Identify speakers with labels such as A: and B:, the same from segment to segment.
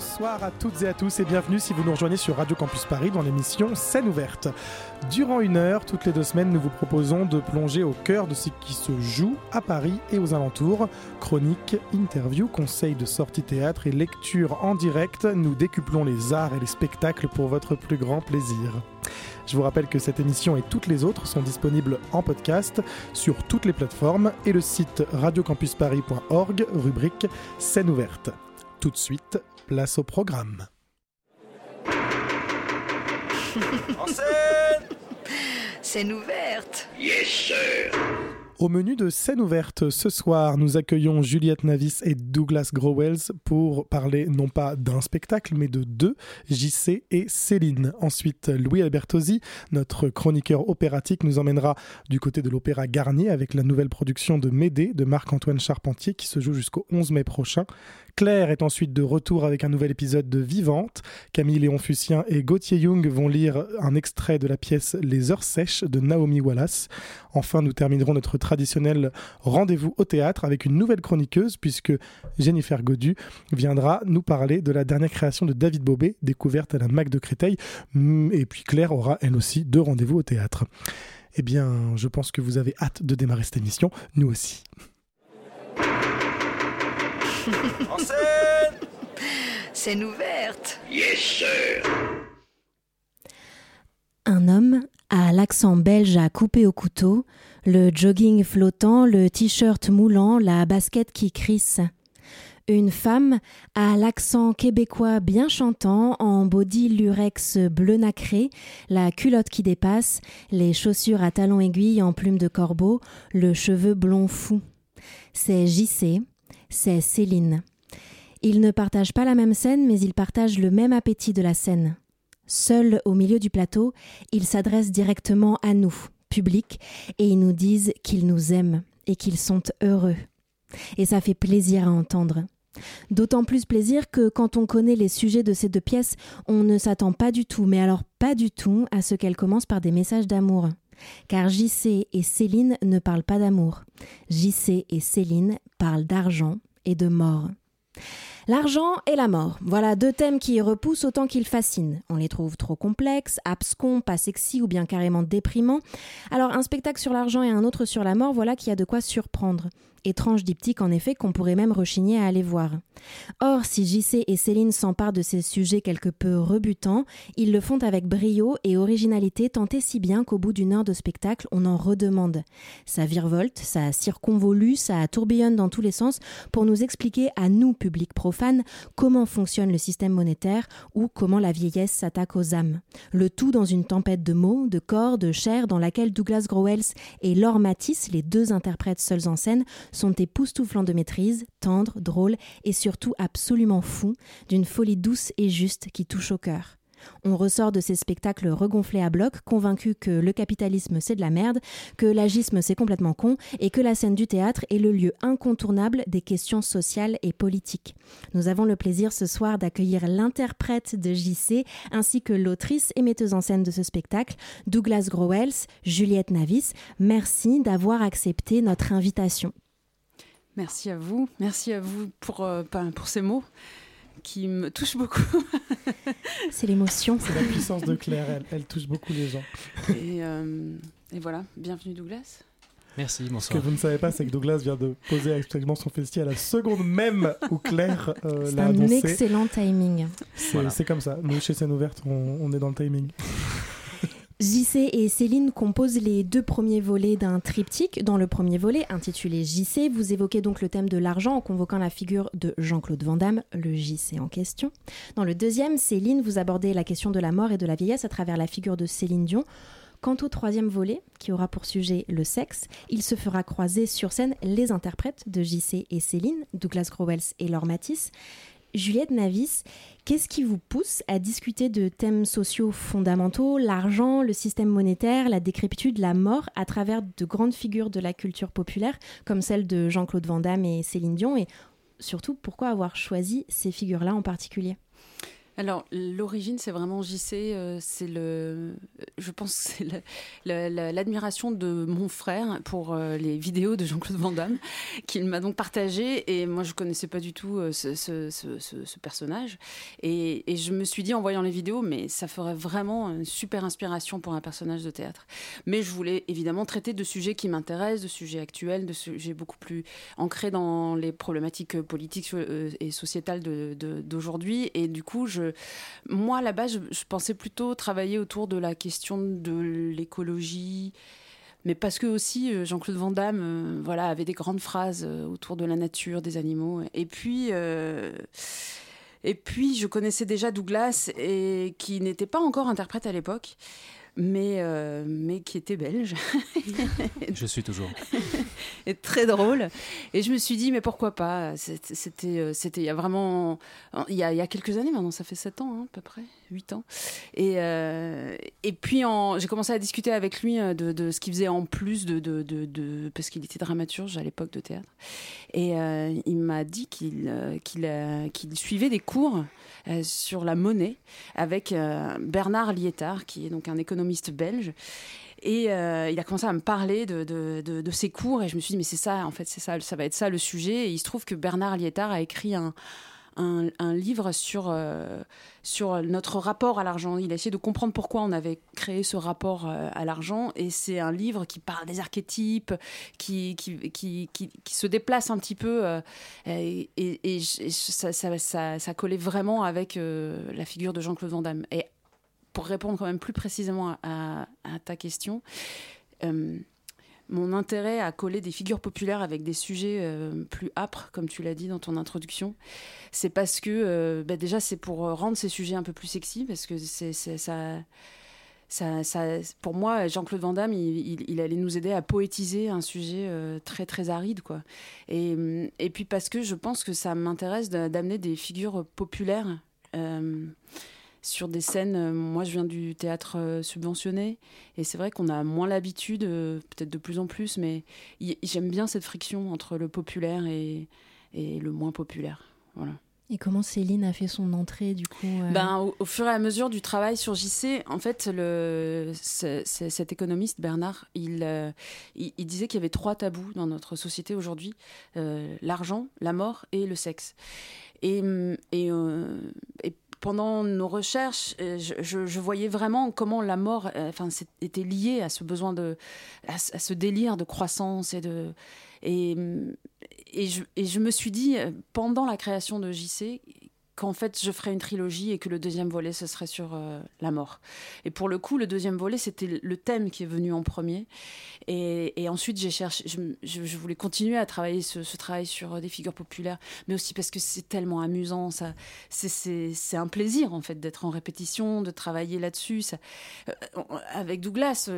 A: Bonsoir à toutes et à tous et bienvenue si vous nous rejoignez sur Radio Campus Paris dans l'émission Scène ouverte. Durant une heure, toutes les deux semaines, nous vous proposons de plonger au cœur de ce qui se joue à Paris et aux alentours. Chroniques, interviews, conseils de sortie théâtre et lecture en direct, nous décuplons les arts et les spectacles pour votre plus grand plaisir. Je vous rappelle que cette émission et toutes les autres sont disponibles en podcast sur toutes les plateformes et le site radiocampusparis.org, rubrique Scène ouverte. Tout de suite, place au programme.
B: en scène Scène ouverte
C: Yes, sir
A: au menu de scène ouverte ce soir, nous accueillons Juliette Navis et Douglas Growells pour parler non pas d'un spectacle mais de deux, JC et Céline. Ensuite, Louis Albertosi, notre chroniqueur opératique, nous emmènera du côté de l'Opéra Garnier avec la nouvelle production de Médée de Marc-Antoine Charpentier qui se joue jusqu'au 11 mai prochain. Claire est ensuite de retour avec un nouvel épisode de Vivante. Camille Léon Fussien et Gauthier Young vont lire un extrait de la pièce Les heures sèches de Naomi Wallace. Enfin, nous terminerons notre traditionnel rendez-vous au théâtre avec une nouvelle chroniqueuse puisque Jennifer Godu viendra nous parler de la dernière création de David Bobet, découverte à la MAC de Créteil. Et puis Claire aura elle aussi deux rendez-vous au théâtre. Eh bien, je pense que vous avez hâte de démarrer cette émission, nous aussi.
B: En scène Scène ouverte
C: Yes, sir
D: Un homme a l'accent belge à couper au couteau, le jogging flottant, le t-shirt moulant, la basket qui crisse. Une femme a l'accent québécois bien chantant, en body lurex bleu nacré, la culotte qui dépasse, les chaussures à talons aiguilles en plume de corbeau, le cheveu blond fou. C'est JC, c'est Céline. Ils ne partagent pas la même scène, mais ils partagent le même appétit de la scène. Seuls au milieu du plateau, ils s'adressent directement à nous, public, et ils nous disent qu'ils nous aiment et qu'ils sont heureux. Et ça fait plaisir à entendre. D'autant plus plaisir que quand on connaît les sujets de ces deux pièces, on ne s'attend pas du tout, mais alors pas du tout, à ce qu'elles commencent par des messages d'amour. Car JC et Céline ne parlent pas d'amour. JC et Céline parlent d'argent et de mort. L'argent et la mort, voilà deux thèmes qui repoussent autant qu'ils fascinent. On les trouve trop complexes, abscons, pas sexy ou bien carrément déprimants. Alors un spectacle sur l'argent et un autre sur la mort, voilà qui a de quoi surprendre. Étrange diptyque en effet qu'on pourrait même rechigner à aller voir. Or, si JC et Céline s'emparent de ces sujets quelque peu rebutants, ils le font avec brio et originalité tant et si bien qu'au bout d'une heure de spectacle, on en redemande. Ça virevolte, ça circonvolue, ça tourbillonne dans tous les sens pour nous expliquer à nous, public profane, comment fonctionne le système monétaire ou comment la vieillesse s'attaque aux âmes. Le tout dans une tempête de mots, de corps, de chair dans laquelle Douglas Growells et Laure Matisse, les deux interprètes seuls en scène, sont époustouflants de maîtrise, tendres, drôles et surtout absolument fous, d'une folie douce et juste qui touche au cœur. On ressort de ces spectacles regonflés à bloc, convaincus que le capitalisme c'est de la merde, que l'agisme c'est complètement con et que la scène du théâtre est le lieu incontournable des questions sociales et politiques. Nous avons le plaisir ce soir d'accueillir l'interprète de JC ainsi que l'autrice et metteuse en scène de ce spectacle, Douglas Growells, Juliette Navis. Merci d'avoir accepté notre invitation.
E: Merci à vous. Merci à vous pour, euh, pour ces mots qui me touchent beaucoup.
D: c'est l'émotion.
A: C'est la puissance de Claire, elle, touche beaucoup les gens.
E: Et, euh, et voilà, bienvenue Douglas.
F: Merci, bonsoir.
A: Ce que vous ne savez pas, c'est que Douglas vient de poser actuellement son festival à la seconde même où Claire euh, l'a annoncé.
D: C'est un excellent timing.
A: C'est comme ça. Nous, chez Scène Ouverte, on, on est dans le timing.
D: JC et Céline composent les deux premiers volets d'un triptyque. Dans le premier volet, intitulé JC, vous évoquez donc le thème de l'argent en convoquant la figure de Jean-Claude Van Damme, le JC en question. Dans le deuxième, Céline, vous abordez la question de la mort et de la vieillesse à travers la figure de Céline Dion. Quant au troisième volet, qui aura pour sujet le sexe, il se fera croiser sur scène les interprètes de JC et Céline, Douglas Growells et Laure Matisse, Juliette Navis, qu'est-ce qui vous pousse à discuter de thèmes sociaux fondamentaux, l'argent, le système monétaire, la décrépitude, la mort, à travers de grandes figures de la culture populaire, comme celle de Jean-Claude Van Damme et Céline Dion? Et surtout, pourquoi avoir choisi ces figures-là en particulier?
E: Alors, l'origine, c'est vraiment JC. Euh, c'est le, je pense, c'est l'admiration de mon frère pour euh, les vidéos de Jean-Claude Van Damme, qu'il m'a donc partagé. Et moi, je connaissais pas du tout euh, ce, personnage. Et, je me suis dit, en voyant les vidéos, mais ça ferait vraiment une super inspiration pour un personnage de théâtre. Mais je voulais évidemment traiter de sujets qui m'intéressent, de sujets actuels, de sujets beaucoup plus ancrés dans les problématiques politiques et sociétales d'aujourd'hui. et du coup, je moi, à la base, je, pensais plutôt travailler autour de la question de l'écologie, mais parce que aussi euh, Jean-Claude Van Damme euh, voilà, avait des grandes phrases euh, autour de la nature, des animaux. Et puis, et puis je connaissais déjà Douglas, et qui n'était pas encore interprète à l'époque mais, euh, mais qui était belge.
G: je suis toujours.
E: et très drôle. Et je me suis dit, mais pourquoi pas? C'était euh, c'était il y a vraiment. Il y a, il y a quelques années maintenant, ça fait 7 ans hein, à peu près, 8 ans. Et, euh, et puis j'ai commencé à discuter avec lui de, de ce qu'il faisait en plus, de, de, de parce qu'il était dramaturge à l'époque de théâtre. Et il m'a dit qu'il qu'il qu'il suivait des cours sur la monnaie avec Bernard Lietard, qui est donc un économiste belge. Et euh, il a commencé à me parler de, de, ses cours et je me suis dit mais c'est ça en fait c'est ça ça va être ça le sujet et il se trouve que Bernard Lietard a écrit un, un, livre sur, euh, sur notre rapport à l'argent. Il a essayé de comprendre pourquoi on avait créé ce rapport euh, à l'argent. Et c'est un livre qui parle des archétypes, qui, qui, qui, qui, se déplace un petit peu. et, et, ça, ça, ça, collait vraiment avec la figure de Jean-Claude Van Damme. Et pour répondre quand même plus précisément à, ta question, euh, mon intérêt à coller des figures populaires avec des sujets euh, plus âpres, comme tu l'as dit dans ton introduction, c'est parce que euh, bah, déjà c'est pour rendre ces sujets un peu plus sexy, parce que c'est ça. Pour moi, Jean-Claude Van Damme, il, allait nous aider à poétiser un sujet très très aride, quoi. Et, et, puis parce que je pense que ça m'intéresse d'amener des figures populaires sur des scènes. Euh, moi, je viens du théâtre euh, subventionné et c'est vrai qu'on a moins l'habitude, euh, peut-être de plus en plus, mais j'aime bien cette friction entre le populaire et, le moins populaire. Voilà.
D: Et comment Céline a fait son entrée du coup
E: ben, au, fur et à mesure du travail sur JC, en fait, le, cet économiste Bernard, il, il, disait qu'il y avait trois tabous dans notre société aujourd'hui l'argent, la mort et le sexe. Et, et, et pendant nos recherches, euh, je, voyais vraiment comment la mort euh, enfin, était liée à ce besoin de. à, ce délire de croissance et de. Et, je, et je me suis dit, euh, pendant la création de JC, qu'en fait je ferais une trilogie et que le deuxième volet ce serait sur euh, la mort. Et pour le coup, le deuxième volet c'était le thème qui est venu en premier. Et, ensuite j'ai cherché, je, voulais continuer à travailler ce, travail sur euh, des figures populaires, mais aussi parce que c'est tellement amusant, ça, c'est un plaisir en fait d'être en répétition, de travailler là-dessus. Euh, avec Douglas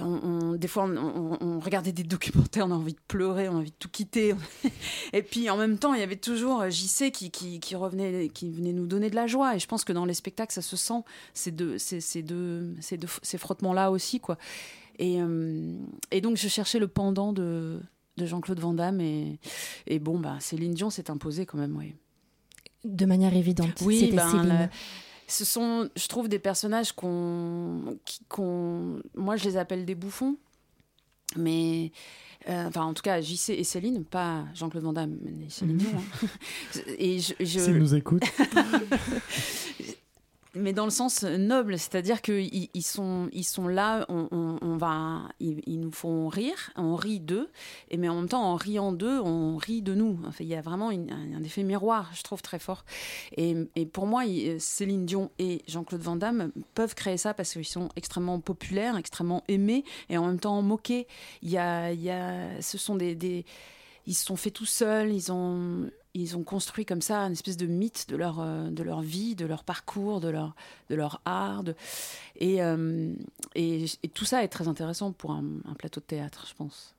E: on, des fois, on, regardait des documentaires, on a envie de pleurer, on a envie de tout quitter. et puis, en même temps, il y avait toujours JC qui, qui, revenait, qui venait nous donner de la joie. Et je pense que dans les spectacles, ça se sent, ces deux, ces, ces deux, ces, deux, ces frottements-là aussi, quoi. Et, euh, et, donc, je cherchais le pendant de, de Jean-Claude Van Damme. Et, et bon, bah, Céline Dion s'est imposée quand même, oui.
D: De manière évidente.
E: Oui, ben, ce sont, je trouve, des personnages qu'on, qu'on, moi, je les appelle des bouffons, mais euh, enfin, en tout cas, JC et Céline, pas Jean-Claude Van Damme, mais Céline Dion. Hein.
A: et je, je... nous écoute.
E: mais dans le sens noble, c'est-à-dire qu'ils ils sont, ils sont là, on, va, ils, nous font rire, on rit d'eux, et mais en même temps, en riant d'eux, on rit de nous. Enfin, il y a vraiment un, effet miroir, je trouve très fort. Et, pour moi, Céline Dion et Jean-Claude Van Damme peuvent créer ça parce qu'ils sont extrêmement populaires, extrêmement aimés, et en même temps moqués. Il y a, il y a, ce sont des ils se sont faits tout seuls, ils ont ils ont construit comme ça une espèce de mythe de leur, euh, de leur vie, de leur parcours, de leur, de leur art. Euh, et, et, tout ça est très intéressant pour un, plateau de théâtre, je pense.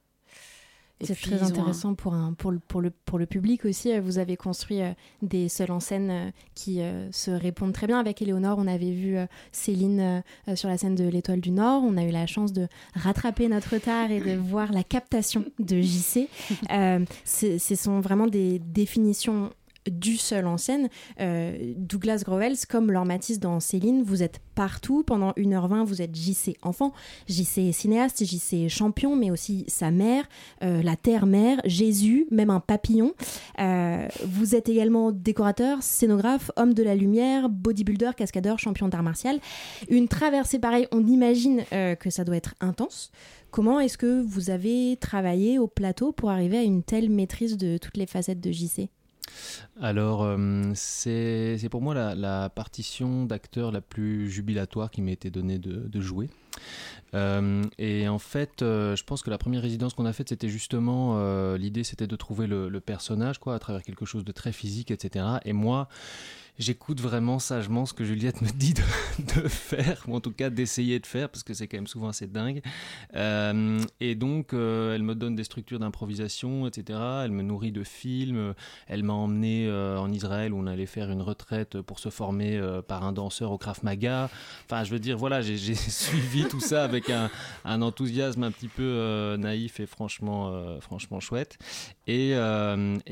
D: C'est très intéressant pour, un, pour, le, pour, le, pour le public aussi. Vous avez construit euh, des seuls en scène euh, qui euh, se répondent très bien. Avec Éléonore, on avait vu Céline sur la scène de l'Étoile du Nord. On a eu la chance de rattraper notre retard et de voir la captation de JC. ce sont vraiment des définitions du seul en scène. Euh, Douglas Grovels, comme Laure Matisse dans Céline, vous êtes partout. Pendant 1h20, vous êtes JC enfant, JC cinéaste, JC champion, mais aussi sa mère, euh, la terre-mère, Jésus, même un papillon. Euh, vous êtes également décorateur, scénographe, homme de la lumière, bodybuilder, cascadeur, champion d'art martial. Une traversée pareille, on imagine que ça doit être intense. Comment est-ce que vous avez travaillé au plateau pour arriver à une telle maîtrise de toutes les facettes de JC
G: alors, euh, c'est pour moi la, partition d'acteur la plus jubilatoire qui m'a été donnée de, jouer. Euh, et en fait, euh, je pense que la première résidence qu'on a faite, c'était justement l'idée, c'était de trouver le, le, personnage, quoi, à travers quelque chose de très physique, etc. Et moi, j'écoute vraiment sagement ce que Juliette me dit de, faire, ou en tout cas d'essayer de faire, parce que c'est quand même souvent assez dingue. Euh, et donc, euh, elle me donne des structures d'improvisation, etc. Elle me nourrit de films. Elle m'a emmené euh, en Israël où on allait faire une retraite pour se former par un danseur au Krav Maga. Enfin, je veux dire, voilà, j'ai suivi tout ça avec un, enthousiasme un petit peu naïf et franchement, franchement chouette. Et,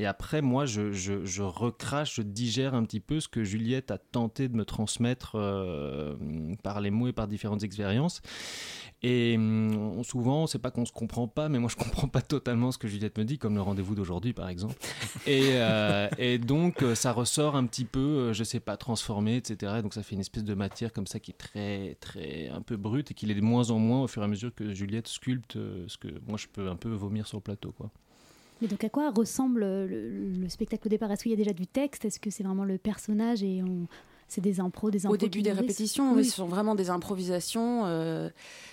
G: après, moi, je, je, je recrache, je digère un petit peu ce que Juliette a tenté de me transmettre euh, par les mots et par différentes expériences. Et hum, souvent, c'est pas qu'on se comprend pas, mais moi je comprends pas totalement ce que Juliette me dit, comme le rendez-vous d'aujourd'hui par exemple. Et, euh, donc euh, ça ressort un petit peu, je sais pas, transformé, etc. Donc ça fait une espèce de matière comme ça qui est très, très un peu brute et qui est de moins en moins au fur et à mesure que Juliette sculpte ce que moi je peux un peu vomir sur le plateau, quoi.
F: Mais donc à quoi ressemble le, spectacle au départ? Est-ce qu'il y a déjà du texte? Est-ce que c'est vraiment le personnage et on... C'est des impros, des impros
E: Au début des répétitions, oui. ce sont vraiment des improvisations. Euh,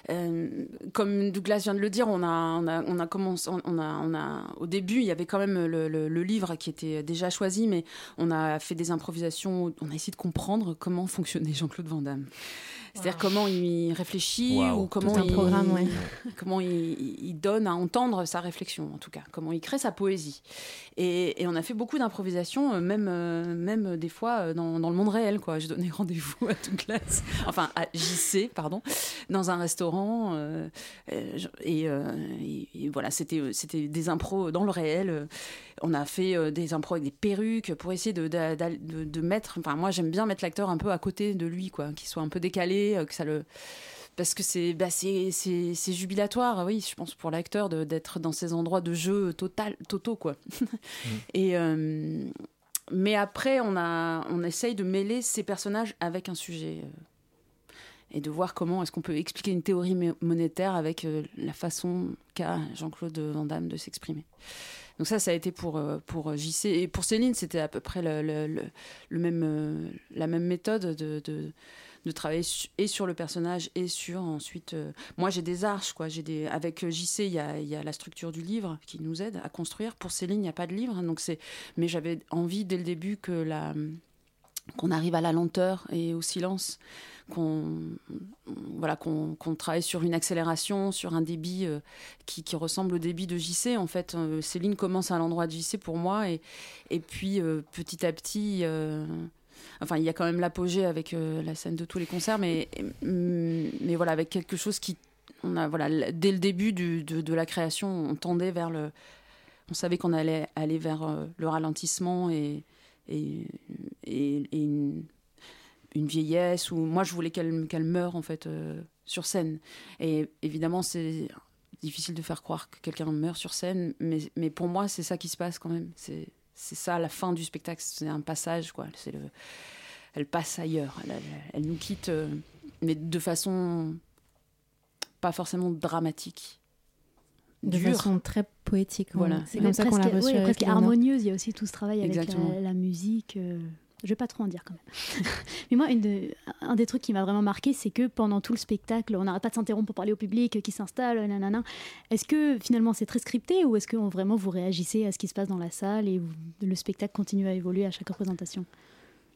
E: euh, comme Douglas vient de le dire, on a, on a, on a commencé, on a, on a, au début, il y avait quand même le, le, livre qui était déjà choisi, mais on a fait des improvisations. On a essayé de comprendre comment fonctionnait Jean-Claude Van Damme. C'est-à-dire comment il réfléchit ou comment, il, programme, comment il, donne à entendre sa réflexion, en tout cas, comment il crée sa poésie. Et, on a fait beaucoup d'improvisation, euh, même, euh, même des fois euh, dans, dans, le monde réel. Quoi. Je donnais rendez-vous à toute classe, enfin à JC, pardon, dans un restaurant. et, voilà, c'était, c'était des impros dans le réel. On a fait des impros avec des perruques pour essayer de, de, de mettre. Enfin, moi, j'aime bien mettre l'acteur un peu à côté de lui, quoi, qu'il soit un peu décalé euh, que ça le parce que c'est bah c'est jubilatoire oui je pense pour l'acteur d'être dans ces endroits de jeu total totaux quoi mm. et euh, mais après on a on essaye de mêler ces personnages avec un sujet euh, et de voir comment est-ce qu'on peut expliquer une théorie monétaire avec la façon qu'a Jean-Claude Van Damme de s'exprimer. Donc ça, ça a été pour, pour JC. Et pour Céline, c'était à peu près le, le, même, la même méthode de, de de travailler et sur le personnage et sur ensuite. Euh, moi, j'ai des arches, quoi. J'ai des avec JC, il y a, y a, la structure du livre qui nous aide à construire. Pour Céline, il n'y a pas de livre, hein, donc c'est. Mais j'avais envie dès le début que la qu'on arrive à la lenteur et au silence, qu'on voilà, qu'on travaille sur une accélération, sur un débit euh, qui, qui, ressemble au débit de JC. En fait, euh, Céline commence à l'endroit de JC pour moi, et, et puis petit à petit, Enfin, il y a quand même l'apogée avec euh, la scène de tous les concerts, mais, mais voilà, avec quelque chose qui. On a, voilà, dès le début du, de, la création, on tendait vers le. On savait qu'on allait aller vers euh, le ralentissement et, et, une, une, vieillesse. Ou moi, je voulais qu'elle qu'elle meure en fait euh, sur scène. Et évidemment, c'est difficile de faire croire que quelqu'un meurt sur scène, mais, mais pour moi, c'est ça qui se passe quand même. C'est ça la fin du spectacle, c'est un passage, quoi. C'est le, elle passe ailleurs, elle, nous quitte, euh, mais de façon pas forcément dramatique.
D: De façon très poétique. Voilà. C'est comme ça qu'on l'a reçu.
F: presque harmonieuse. Il y a aussi tout ce travail avec la, musique. Euh, je vais pas trop en dire quand même. Mais moi, un des trucs qui m'a vraiment marqué, c'est que pendant tout le spectacle, on n'arrête pas de s'interrompre pour parler au public qui s'installe, nanana. Est-ce que finalement c'est très scripté ou est-ce que vraiment vous réagissez à ce qui se passe dans la salle et le spectacle continue à évoluer à chaque représentation?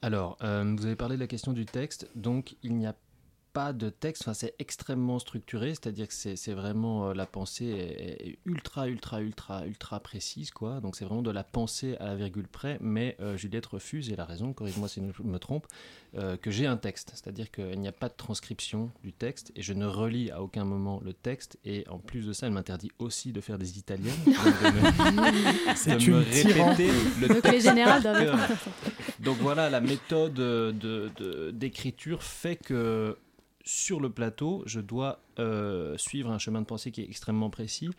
G: Alors, euh, vous avez parlé de la question du texte, donc il n'y a pas de texte, enfin, c'est extrêmement structuré, c'est-à-dire que c'est vraiment la pensée est, ultra, ultra, ultra, ultra précise, quoi. Donc c'est vraiment de la pensée à la virgule près, mais Juliette refuse, et elle a raison, corrige-moi si je me trompe, que j'ai un texte, c'est-à-dire qu'il n'y a pas de transcription du texte, et je ne relis à aucun moment le texte, et en plus de ça, elle m'interdit aussi de faire des italiennes, de me, me répéter le texte. Donc voilà, la méthode d'écriture fait que sur le plateau, je dois euh, suivre un chemin de pensée qui est extrêmement précis,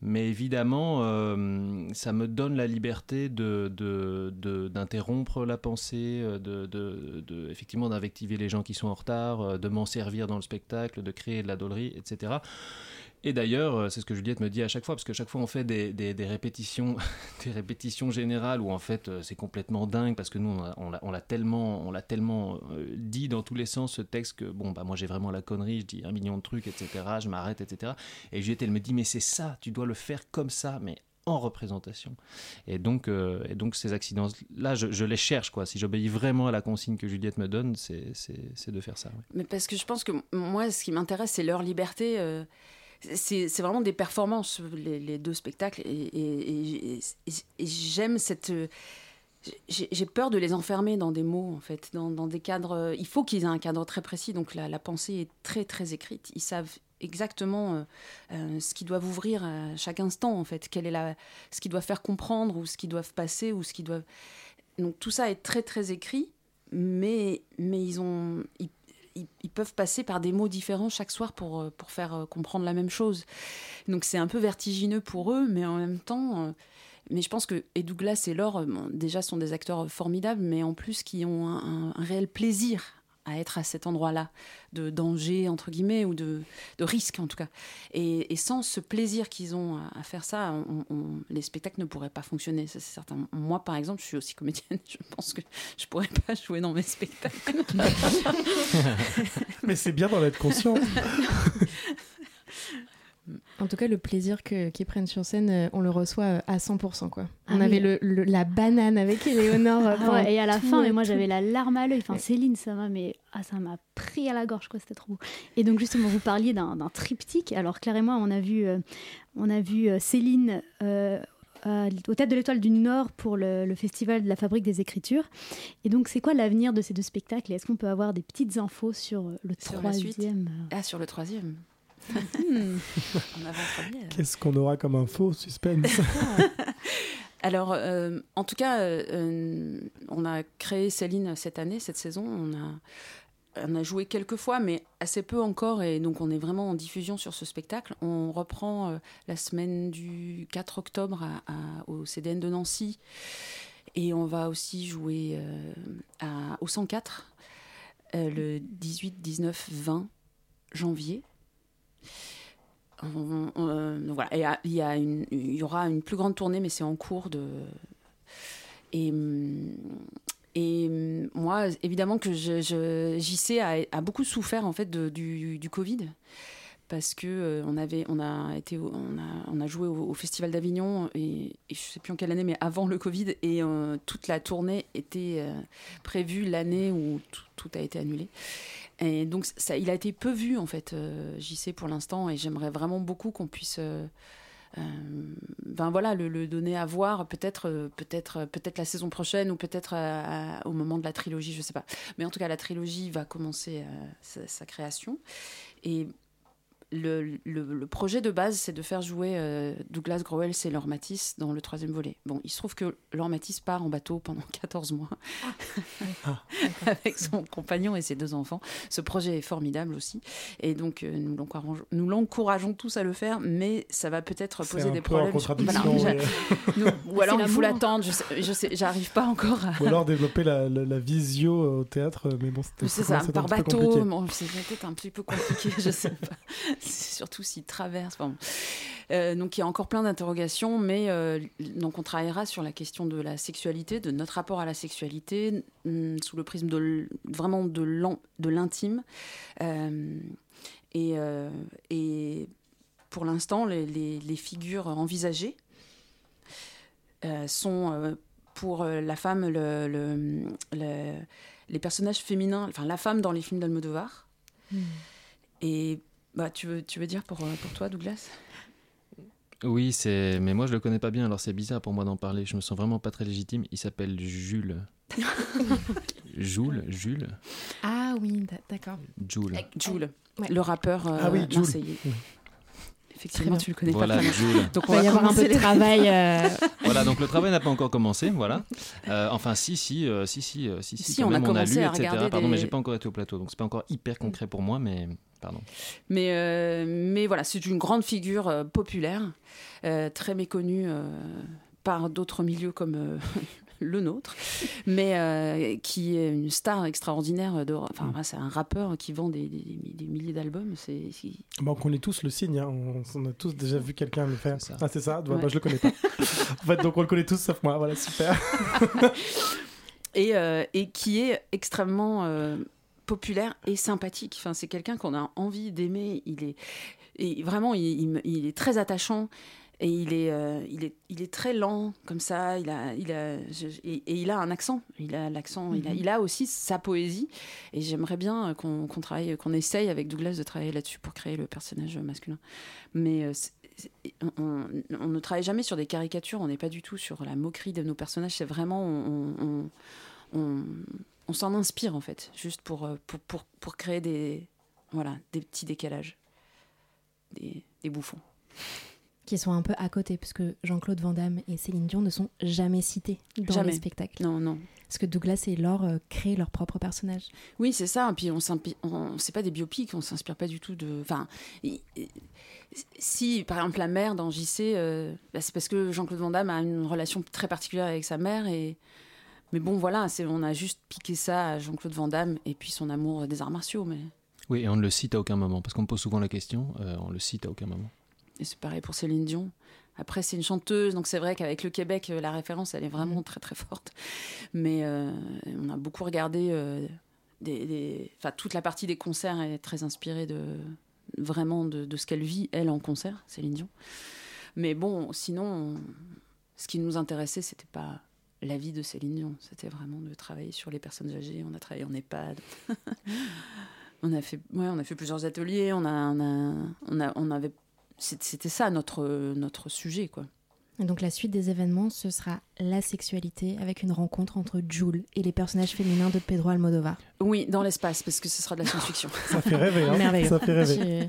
G: mais évidemment, euh, ça me donne la liberté d'interrompre la pensée, de, effectivement d'invectiver les gens qui sont en retard, de m'en servir dans le spectacle, de créer de la dolerie, etc. Et d'ailleurs, euh, c'est ce que Juliette me dit à chaque fois, parce que chaque fois on fait des, répétitions, des répétitions générales où en fait euh, c'est complètement dingue parce que nous on l'a tellement, on l'a tellement euh, dit dans tous les sens ce texte que bon bah moi j'ai vraiment la connerie, je dis un million de trucs, etc. Je m'arrête, etc. Et Juliette elle me dit mais c'est ça, tu dois le faire comme ça, mais en représentation. Et donc, et donc ces accidents-là, je, les cherche. quoi. Si j'obéis vraiment à la consigne que Juliette me donne, c'est de faire ça.
E: Mais parce que je pense que moi, ce qui m'intéresse, c'est leur liberté c'est vraiment des performances, les, deux spectacles. Et, j'aime cette. J'ai peur de les enfermer dans des mots, en fait, dans, des cadres. Il faut qu'ils aient un cadre très précis, donc la, la, pensée est très, très écrite. Ils savent exactement euh, euh, ce qu'ils doivent ouvrir à chaque instant, en fait. Quel est la, ce qu'ils doivent faire comprendre, ou ce qu'ils doivent passer, ou ce qu'ils doivent. Donc tout ça est très, très écrit, mais, mais ils ont peuvent passer par des mots différents chaque soir pour, euh, pour faire euh, comprendre la même chose. Donc c'est un peu vertigineux pour eux, mais en même temps, euh, mais je pense que et Douglas et Laure, déjà, sont des acteurs formidables, mais en plus qui ont un réel plaisir à être à cet endroit-là, de danger, entre guillemets, ou de, de risque, en tout cas. Et, sans ce plaisir qu'ils ont à, faire ça, les spectacles ne pourraient pas fonctionner, ça c'est certain. Moi, par exemple, je suis aussi comédienne, je pense que je pourrais pas jouer dans mes spectacles.
A: Mais c'est bien d'en être conscient.
H: En tout cas, le plaisir qu'ils prennent sur scène, euh, on le reçoit euh, à 100%. Quoi. Ah on avait le, la banane avec Éléonore. Euh,
F: ah et à la fin, mais moi j'avais la larme à l'œil. Enfin, Céline, ça m'a mais, ah, ça m'a pris à la gorge, quoi. c'était trop beau. Et donc, justement, vous parliez d'un triptyque. Alors, Claire et moi, on a vu, on a vu Céline. au Tête de l'Étoile du Nord pour le, festival de la Fabrique des Écritures. Et donc, c'est quoi l'avenir de ces deux spectacles? Est-ce qu'on peut avoir des petites infos sur le troisième?
E: Ah, sur le troisième.
A: Qu'est-ce qu'on aura comme info suspense?
E: Alors, euh, en tout cas, euh, on a créé Céline cette année, cette saison. On a, on a joué quelques fois, mais assez peu encore. Et donc, on est vraiment en diffusion sur ce spectacle. On reprend euh, la semaine du 4 octobre au CDN de Nancy. Et on va aussi jouer à, au 104 le 18, 19, 20 janvier. Voilà. il y, a une, il y aura une plus grande tournée, mais c'est en cours de. Et, et moi, évidemment que je, je, JC a, a, beaucoup souffert en fait du, Covid parce que euh, on avait, on a été, on a, on joué au, Festival d'Avignon et, je sais plus en quelle année, mais avant le Covid et euh, toute la tournée était euh, prévue l'année où tout, a été annulé. Et donc, ça, il a été peu vu, en fait, euh, JC pour l'instant, et j'aimerais vraiment beaucoup qu'on puisse. Euh, euh, ben voilà, le, donner à voir peut-être peut-être peut-être la saison prochaine ou peut-être au moment de la trilogie, je sais pas. Mais en tout cas, la trilogie va commencer sa, sa, création. Et le, projet de base, c'est de faire jouer euh, Douglas Growell et Laure Matisse dans le troisième volet. Bon, il se trouve que Laure Matisse part en bateau pendant 14 mois ah. avec son compagnon et ses deux enfants. Ce projet est formidable aussi. Et donc, euh, nous l'encourageons tous à le faire, mais ça va peut-être poser des problèmes. ou alors, il faut l'attendre. Je sais, j'arrive pas encore à.
A: Ou alors développer la, visio au théâtre, mais bon,
E: c'était C'est ça, par bateau. Bon, c'est peut-être un petit peu compliqué, je sais pas. surtout s'il traverse. Euh, donc il y a encore plein d'interrogations, mais euh, donc on travaillera sur la question de la sexualité, de notre rapport à la sexualité, mm, sous le prisme de vraiment de l'intime. Euh, et, et, pour l'instant, les, figures envisagées sont pour la femme le, les personnages féminins, enfin la femme dans les films d'Almodovar Hmm. Et bah, tu, veux, tu veux dire pour, pour toi, Douglas?
G: Oui, c'est. Mais moi, je le connais pas bien, alors c'est bizarre pour moi d'en parler. Je me sens vraiment pas très légitime. Il s'appelle Jules. Jules, Jules.
H: Ah oui, d'accord.
G: Jules.
E: Jules, le rappeur euh,
A: ah oui,
E: marseillais. Effectivement, tu le connais
G: voilà,
E: pas.
G: Jules.
H: Donc on va y avoir un peu de travail. Euh.
G: Voilà, donc le travail n'a pas encore commencé, voilà. Euh, enfin, si, si, si, si, si, si,
E: si on, a commencé
G: lu,
E: à
G: etc.
E: Regarder
G: Pardon,
E: des...
G: mais j'ai pas encore été au plateau, donc c'est pas encore hyper concret pour moi, mais pardon.
E: Mais, mais voilà, c'est une grande figure populaire, très méconnue par d'autres milieux comme le nôtre, mais euh, qui est une star extraordinaire. De, enfin, mm. c'est un rappeur qui vend des, des, milliers d'albums. C'est,
A: on connaît tous le signe. Hein. On, a tous déjà vu quelqu'un le faire. Ah, c'est ça? Bah, je le connais pas. en fait, donc on le connaît tous sauf moi. Voilà, super.
E: et, euh, et qui est extrêmement euh, populaire et sympathique. Enfin, c'est quelqu'un qu'on a envie d'aimer. Il est et vraiment, il, il est très attachant et il est, euh, il est, il est très lent comme ça. Il a, il a, et, il a un accent. Il a l'accent. il, a, mhm. il a aussi sa poésie. Et j'aimerais bien qu'on travaille, qu'on essaye avec Douglas de travailler là-dessus pour créer le personnage masculin. Mais euh, on, ne travaille jamais sur des caricatures. On n'est pas du tout sur la moquerie de nos personnages. C'est vraiment on, on s'en inspire en fait, juste pour, euh, pour, pour, pour, créer des, voilà, des petits décalages, des, des bouffons
D: qui sont un peu à côté, puisque Jean-Claude Van Damme et Céline Dion ne sont jamais cités dans
E: jamais.
D: les spectacles.
E: Non, non.
D: Parce que Douglas et Laure euh, créent leur propre personnage.
E: Oui, c'est ça. Et puis, on, on c'est pas des biopics, on s'inspire pas du tout de. Enfin, si, par exemple, la mère dans JC, euh, bah, c'est parce que Jean-Claude Van Damme a une relation très particulière avec sa mère. Et... Mais bon, voilà, on a juste piqué ça à Jean-Claude Van Damme et puis son amour des arts martiaux. Mais...
G: Oui, et on ne le cite à aucun moment, parce qu'on me pose souvent la question, euh, on le cite à aucun moment.
E: Et c'est pareil pour Céline Dion. Après, c'est une chanteuse, donc c'est vrai qu'avec le Québec, euh, la référence, elle est vraiment mm. très très forte. Mais euh, on a beaucoup regardé, euh, des, Enfin, toute la partie des concerts est très inspirée de vraiment de, ce qu'elle vit, elle, en concert, Céline Dion. Mais bon, sinon, ce qui nous intéressait, c'était pas la vie de Céline c'était vraiment de travailler sur les personnes âgées. On a travaillé en EHPAD. on a fait, ouais, on a fait plusieurs ateliers. On a, on on a, on avait c'était ça notre, notre sujet, quoi.
D: Donc la suite des événements, ce sera la sexualité avec une rencontre entre Jules et les personnages féminins de Pedro Almodovar.
E: Oui, dans l'espace, parce que ce sera de la science-fiction.
A: ça fait rêver, hein Ça fait rêver.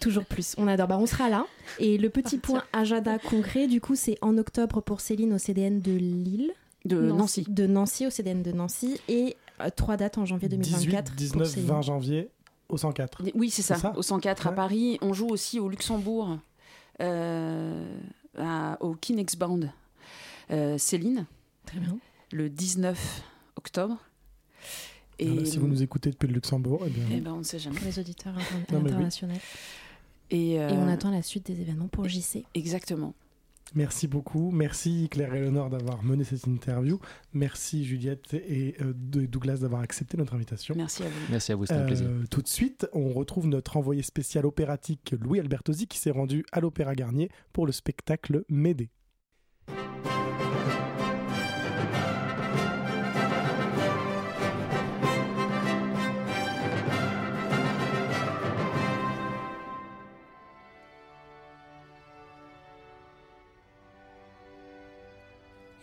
D: Toujours plus. On adore. Bah, on sera là. Et le petit point agenda concret, du coup, c'est en octobre pour Céline au CDN de Lille.
E: De Nancy.
D: De Nancy au CDN de Nancy. Et euh, trois dates en janvier 2024.
A: 18, 19, 20 janvier au 104.
E: Oui, c'est ça, au 104 à Paris. On joue aussi au Luxembourg, euh, au Kinex Band. Euh, Céline.
D: Très bien.
E: Le 19 octobre.
A: Et si vous nous écoutez depuis le Luxembourg, eh bien...
E: Eh ben, on ne sait jamais.
D: les auditeurs internationaux. Et, Et, on euh, attend la suite des événements pour JC.
E: Exactement.
A: Merci beaucoup. Merci Claire et Léonore d'avoir mené cette interview. Merci Juliette et euh, Douglas d'avoir accepté notre invitation.
E: Merci à vous.
G: Merci à vous, c'était un plaisir. Euh,
A: tout de suite, on retrouve notre envoyé spécial opératique Louis Albertosi qui s'est rendu à l'Opéra Garnier pour le spectacle Médée.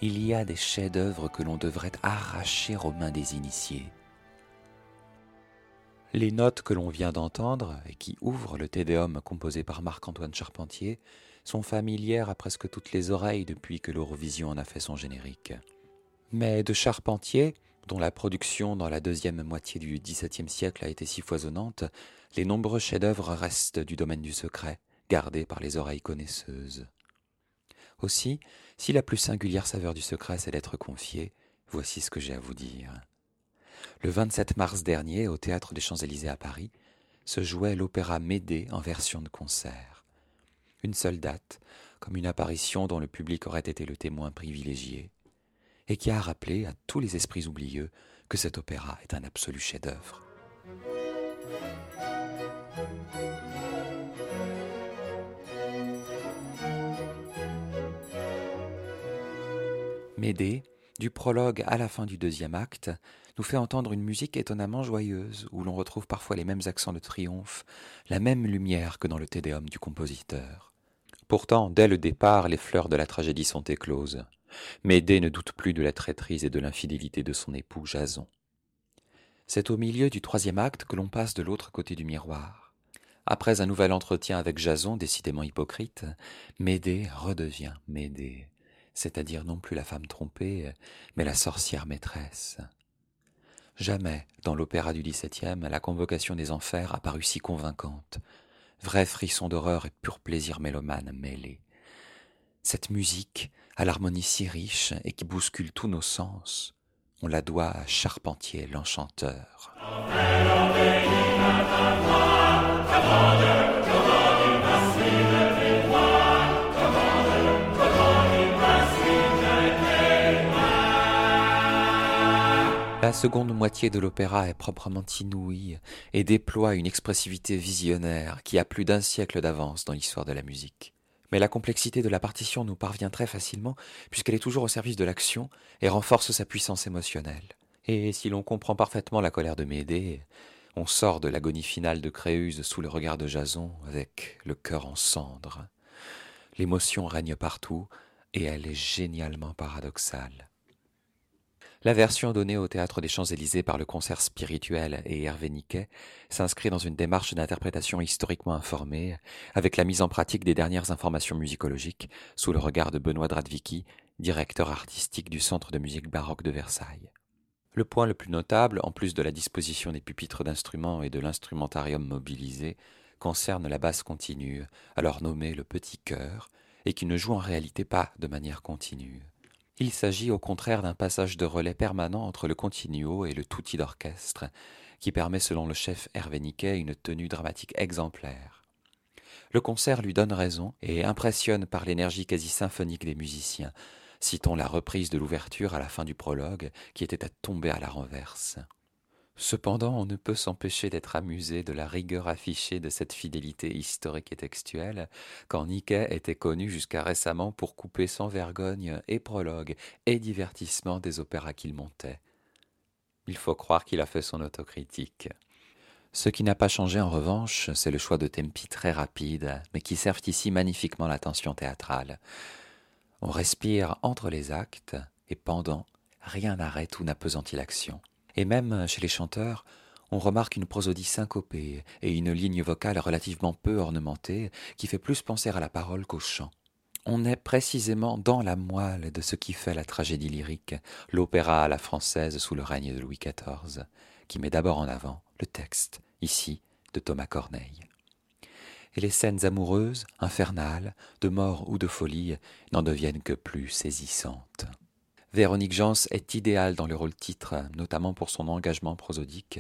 I: Il y a des chefs-d'œuvre que l'on devrait arracher aux mains des initiés. Les notes que l'on vient d'entendre et qui ouvrent le Tédéum composé par Marc-Antoine Charpentier sont familières à presque toutes les oreilles depuis que l'Eurovision en a fait son générique. Mais de Charpentier, dont la production dans la deuxième moitié du XVIIe siècle a été si foisonnante, les nombreux chefs-d'œuvre restent du domaine du secret, gardés par les oreilles connaisseuses. Aussi, si la plus singulière saveur du secret c'est d'être confié, voici ce que j'ai à vous dire. Le 27 mars dernier, au théâtre des Champs-Élysées à Paris, se jouait l'opéra Médée en version de concert. Une seule date, comme une apparition dont le public aurait été le témoin privilégié, et qui a rappelé à tous les esprits oublieux que cet opéra est un absolu chef-d'œuvre. Médée, Du prologue à la fin du deuxième acte, nous fait entendre une musique étonnamment joyeuse, où l'on retrouve parfois les mêmes accents de triomphe, la même lumière que dans le Tédéum du compositeur. Pourtant, dès le départ, les fleurs de la tragédie sont écloses. Médée ne doute plus de la traîtrise et de l'infidélité de son époux Jason. C'est au milieu du troisième acte que l'on passe de l'autre côté du miroir. Après un nouvel entretien avec Jason, décidément hypocrite, Médée redevient Médée, c'est-à-dire non plus la femme trompée, mais la sorcière maîtresse. Jamais, dans l'opéra du XVIIe, la convocation des enfers a paru si convaincante. Vrai frisson d'horreur et pur plaisir mélomane mêlé. Cette musique, à l'harmonie si riche et qui bouscule tous nos sens, on la doit à Charpentier l'enchanteur. Seconde moitié de l'opéra est proprement inouïe et déploie une expressivité visionnaire qui a plus d'un siècle d'avance dans l'histoire de la musique. Mais la complexité de la partition nous parvient très facilement puisqu'elle est toujours au service de l'action et renforce sa puissance émotionnelle. Et si l'on comprend parfaitement la colère de Médée, on sort de l'agonie finale de Créuse sous le regard de Jason avec le cœur en cendres. L'émotion règne partout et elle est génialement paradoxale. La version donnée au théâtre des Champs-Élysées par le concert spirituel et Hervé Niquet s'inscrit dans une démarche d'interprétation historiquement informée, avec la mise en pratique des dernières informations musicologiques sous le regard de Benoît Dradvicki, directeur artistique du Centre de musique baroque de Versailles. Le point le plus notable, en plus de la disposition des pupitres d'instruments et de l'instrumentarium mobilisé, concerne la basse continue, alors nommée le petit chœur, et qui ne joue en réalité pas de manière continue. Il s'agit au contraire d'un passage de relais permanent entre le continuo et le tutti d'orchestre, qui permet selon le chef Hervé Niquet une tenue dramatique exemplaire. Le concert lui donne raison et impressionne par l'énergie quasi symphonique des musiciens. Citons la reprise de l'ouverture à la fin du prologue, qui était à tomber à la renverse. Cependant, on ne peut s'empêcher d'être amusé de la rigueur affichée de cette fidélité historique et textuelle, quand Niquet était connu jusqu'à récemment pour couper sans vergogne et prologue et divertissement des opéras qu'il montait. Il faut croire qu'il a fait son autocritique. Ce qui n'a pas changé en revanche, c'est le choix de tempi très rapides, mais qui servent ici magnifiquement l'attention théâtrale. On respire entre les actes, et pendant, rien n'arrête ou n'apesantit l'action. Et même chez les chanteurs, on remarque une prosodie syncopée et une ligne vocale relativement peu ornementée qui fait plus penser à la parole qu'au chant. On est précisément dans la moelle de ce qui fait la tragédie lyrique, l'opéra à la française sous le règne de Louis XIV, qui met d'abord en avant le texte, ici, de Thomas Corneille. Et les scènes amoureuses, infernales, de mort ou de folie, n'en deviennent que plus saisissantes. Véronique Jans est idéale dans le rôle titre, notamment pour son engagement prosodique,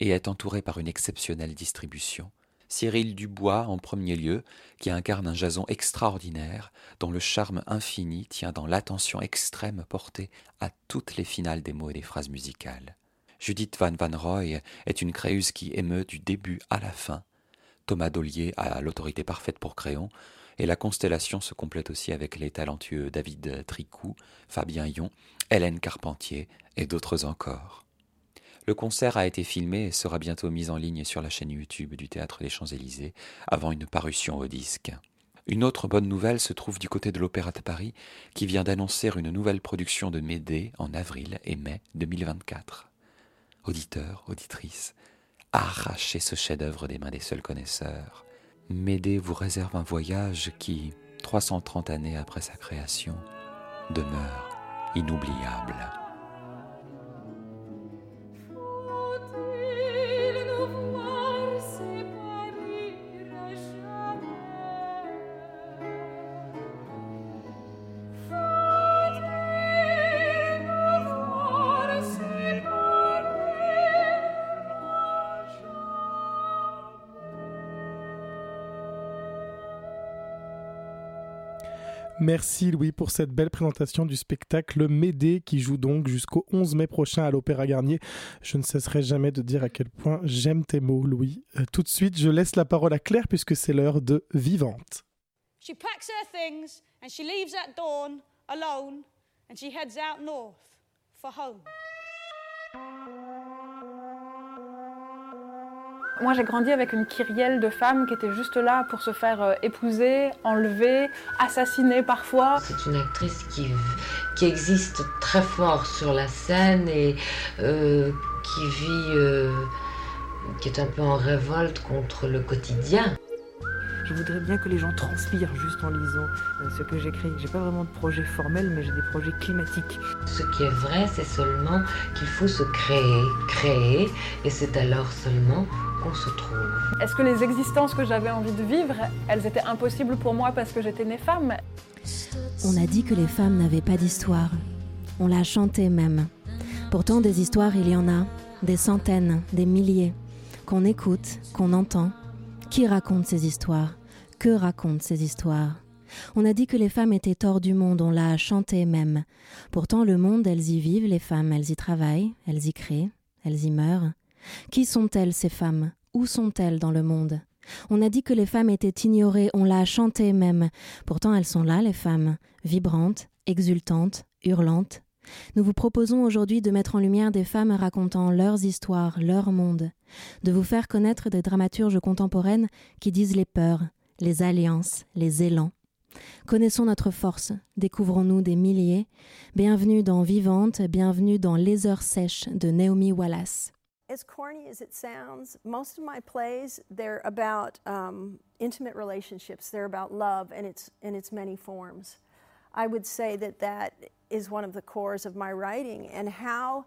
I: et est entourée par une exceptionnelle distribution. Cyril Dubois en premier lieu, qui incarne un Jason extraordinaire, dont le charme infini tient dans l'attention extrême portée à toutes les finales des mots et des phrases musicales. Judith Van Van Roy est une créuse qui émeut du début à la fin. Thomas Dollier a l'autorité parfaite pour Créon, et la constellation se complète aussi avec les talentueux David Tricou, Fabien Yon, Hélène Carpentier et d'autres encore. Le concert a été filmé et sera bientôt mis en ligne sur la chaîne YouTube du Théâtre des Champs-Élysées avant une parution au disque. Une autre bonne nouvelle se trouve du côté de l'Opéra de Paris qui vient d'annoncer une nouvelle production de Médée en avril et mai 2024. Auditeurs, auditrices, arrachez ce chef-d'œuvre des mains des seuls connaisseurs. Médée vous réserve un voyage qui, 330 années après sa création, demeure inoubliable.
A: Merci Louis pour cette belle présentation du spectacle Médée qui joue donc jusqu'au 11 mai prochain à l'Opéra Garnier. Je ne cesserai jamais de dire à quel point j'aime tes mots Louis. Euh, tout de suite, je laisse la parole à Claire puisque c'est l'heure de Vivante.
J: She packs her things and she leaves at dawn alone and she heads out north. Moi, j'ai grandi avec une kyrielle de femmes qui étaient juste là pour se faire euh, épouser, enlever, assassiner parfois.
K: C'est une actrice qui, qui existe très fort sur la scène et euh, qui vit, euh, qui est un peu en révolte contre le quotidien.
L: Je voudrais bien que les gens transpirent juste en lisant ce que j'écris. J'ai pas vraiment de projet formel, mais j'ai des projets climatiques.
K: Ce qui est vrai, c'est seulement qu'il faut se créer, créer, et c'est alors seulement se trouve.
J: Est-ce que les existences que j'avais envie de vivre, elles étaient impossibles pour moi parce que j'étais née femme?
D: On a dit que les femmes n'avaient pas d'histoire. On l'a chanté même. Pourtant, des histoires, il y en a. Des centaines, des milliers. Qu'on écoute, qu'on entend. Qui raconte ces histoires? Que racontent ces histoires? On a dit que les femmes étaient hors du monde, on l'a chanté même. Pourtant, le monde, elles y vivent, les femmes, elles y travaillent, elles y créent, elles y meurent. Qui sont-elles ces femmes? Où sont-elles dans le monde? On a dit que les femmes étaient ignorées, on l'a chanté même. Pourtant elles sont là, les femmes, vibrantes, exultantes, hurlantes. Nous vous proposons aujourd'hui de mettre en lumière des femmes racontant leurs histoires, leur monde, de vous faire connaître des dramaturges contemporaines qui disent les peurs, les alliances, les élans. Connaissons notre force, découvrons-nous des milliers. Bienvenue dans Vivante, bienvenue dans Les heures sèches de Naomi Wallace.
M: as corny as it sounds, most of my plays they're about um, intimate relationships. They're about love and its its many forms. I would say that that is one of the cores of my writing and how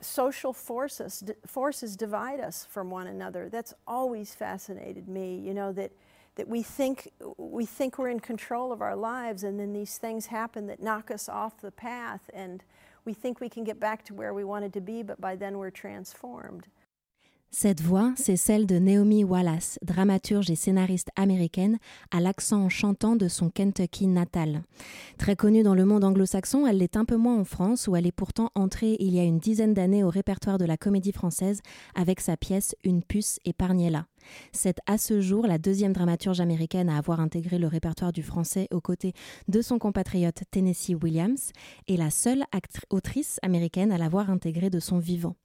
M: social forces forces divide us from one another. That's always fascinated me. You know that that we think we think we're in control of our lives, and then these things happen that knock us off the path and we think we can get back to where we wanted to be, but by then we're transformed.
D: Cette voix, c'est celle de Naomi Wallace, dramaturge et scénariste américaine, à l'accent chantant de son Kentucky natal. Très connue dans le monde anglo-saxon, elle l'est un peu moins en France, où elle est pourtant entrée il y a une dizaine d'années au répertoire de la comédie française avec sa pièce Une puce épargnée-là. C'est à ce jour la deuxième dramaturge américaine à avoir intégré le répertoire du français aux côtés de son compatriote Tennessee Williams et la seule autrice américaine à l'avoir intégré de son vivant.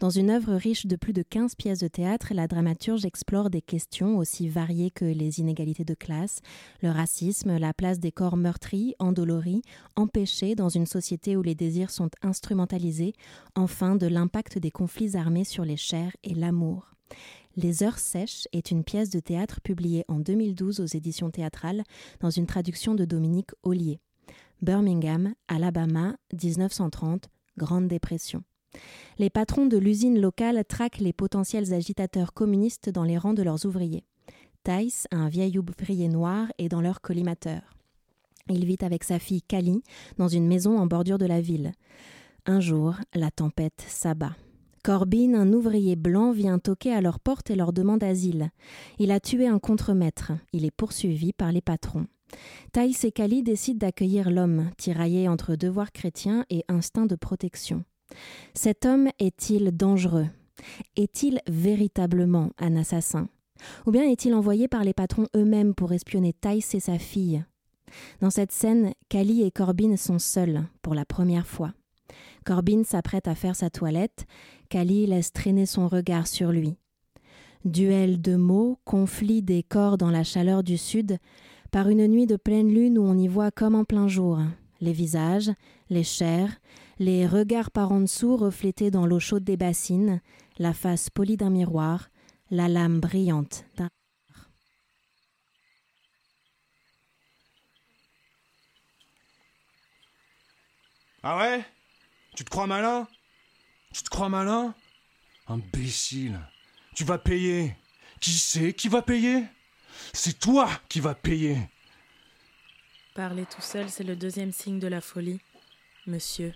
D: Dans une œuvre riche de plus de 15 pièces de théâtre, la dramaturge explore des questions aussi variées que les inégalités de classe, le racisme, la place des corps meurtris, endoloris, empêchés dans une société où les désirs sont instrumentalisés, enfin de l'impact des conflits armés sur les chairs et l'amour. Les Heures Sèches est une pièce de théâtre publiée en 2012 aux éditions théâtrales dans une traduction de Dominique Ollier. Birmingham, Alabama, 1930, Grande Dépression. Les patrons de l'usine locale traquent les potentiels agitateurs communistes dans les rangs de leurs ouvriers. Thais, un vieil ouvrier noir, est dans leur collimateur. Il vit avec sa fille Kali dans une maison en bordure de la ville. Un jour, la tempête s'abat. Corbin, un ouvrier blanc, vient toquer à leur porte et leur demande asile. Il a tué un contremaître. Il est poursuivi par les patrons. Thaïs et Kali décident d'accueillir l'homme, tiraillé entre devoir chrétien et instinct de protection. Cet homme est-il dangereux? Est-il véritablement un assassin? Ou bien est-il envoyé par les patrons eux-mêmes pour espionner Thaïs et sa fille? Dans cette scène, Kali et Corbin sont seuls pour la première fois. Corbin s'apprête à faire sa toilette, Kali laisse traîner son regard sur lui. Duel de mots, conflit des corps dans la chaleur du sud, par une nuit de pleine lune où on y voit comme en plein jour. Les visages, les chairs, les regards par en dessous reflétés dans l'eau chaude des bassines, la face polie d'un miroir, la lame brillante d'un
N: Ah ouais? Tu te crois malin? Tu te crois malin? Imbécile! Tu vas payer. Qui c'est qui va payer? C'est toi qui vas payer.
O: Parler tout seul, c'est le deuxième signe de la folie, monsieur.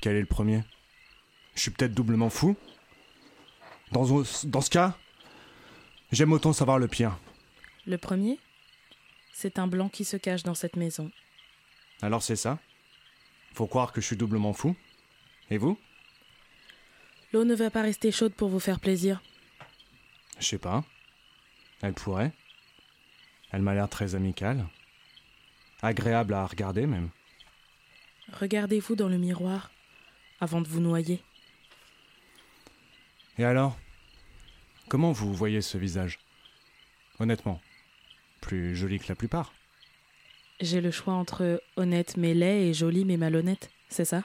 N: Quel est le premier? Je suis peut-être doublement fou dans, dans ce cas, j'aime autant savoir le pire.
O: Le premier? C'est un blanc qui se cache dans cette maison.
N: Alors c'est ça? Faut croire que je suis doublement fou Et vous?
O: L'eau ne va pas rester chaude pour vous faire plaisir.
N: Je sais pas. Elle pourrait. Elle m'a l'air très amicale agréable à regarder même.
O: Regardez-vous dans le miroir avant de vous noyer.
N: Et alors Comment vous voyez ce visage? Honnêtement, plus joli que la plupart.
O: J'ai le choix entre honnête mais laid et joli mais malhonnête, c'est ça?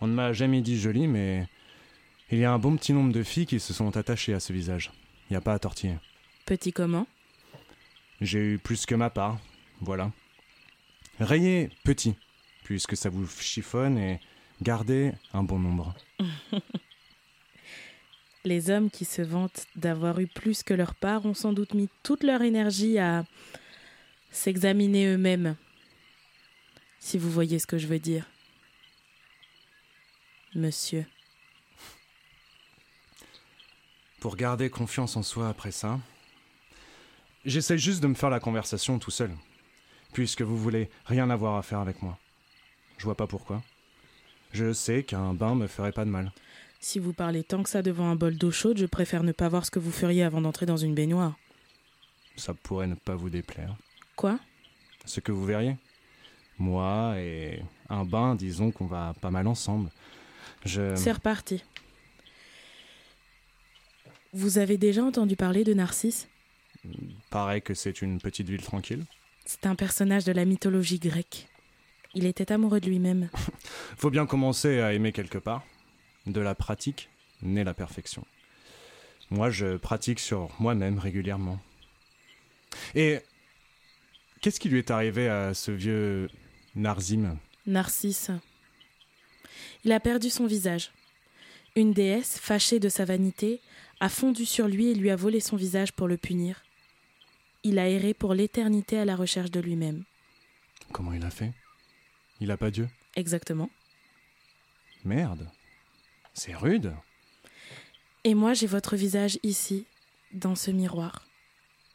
N: On ne m'a jamais dit joli, mais il y a un bon petit nombre de filles qui se sont attachées à ce visage. Il n'y a pas à tortiller.
O: Petit comment?
N: J'ai eu plus que ma part, voilà. Rayez petit, puisque ça vous chiffonne, et gardez un bon nombre.
O: Les hommes qui se vantent d'avoir eu plus que leur part ont sans doute mis toute leur énergie à s'examiner eux-mêmes, si vous voyez ce que je veux dire. Monsieur.
N: Pour garder confiance en soi après ça, j'essaie juste de me faire la conversation tout seul, puisque vous voulez rien avoir à faire avec moi. Je vois pas pourquoi. Je sais qu'un bain me ferait pas de mal.
O: Si vous parlez tant que ça devant un bol d'eau chaude, je préfère ne pas voir ce que vous feriez avant d'entrer dans une baignoire.
N: Ça pourrait ne pas vous déplaire.
O: Quoi?
N: Ce que vous verriez. Moi et un bain, disons qu'on va pas mal ensemble. Je.
O: C'est reparti. Vous avez déjà entendu parler de Narcisse?
N: Paraît que c'est une petite ville tranquille.
O: C'est un personnage de la mythologie grecque. Il était amoureux de lui-même.
N: Faut bien commencer à aimer quelque part de la pratique naît la perfection. Moi, je pratique sur moi-même régulièrement. Et qu'est-ce qui lui est arrivé à ce vieux Narzim?
O: Narcisse. Il a perdu son visage. Une déesse, fâchée de sa vanité, a fondu sur lui et lui a volé son visage pour le punir. Il a erré pour l'éternité à la recherche de lui-même.
N: Comment il a fait? Il n'a pas Dieu
O: Exactement.
N: Merde. C'est rude.
O: Et moi, j'ai votre visage ici, dans ce miroir.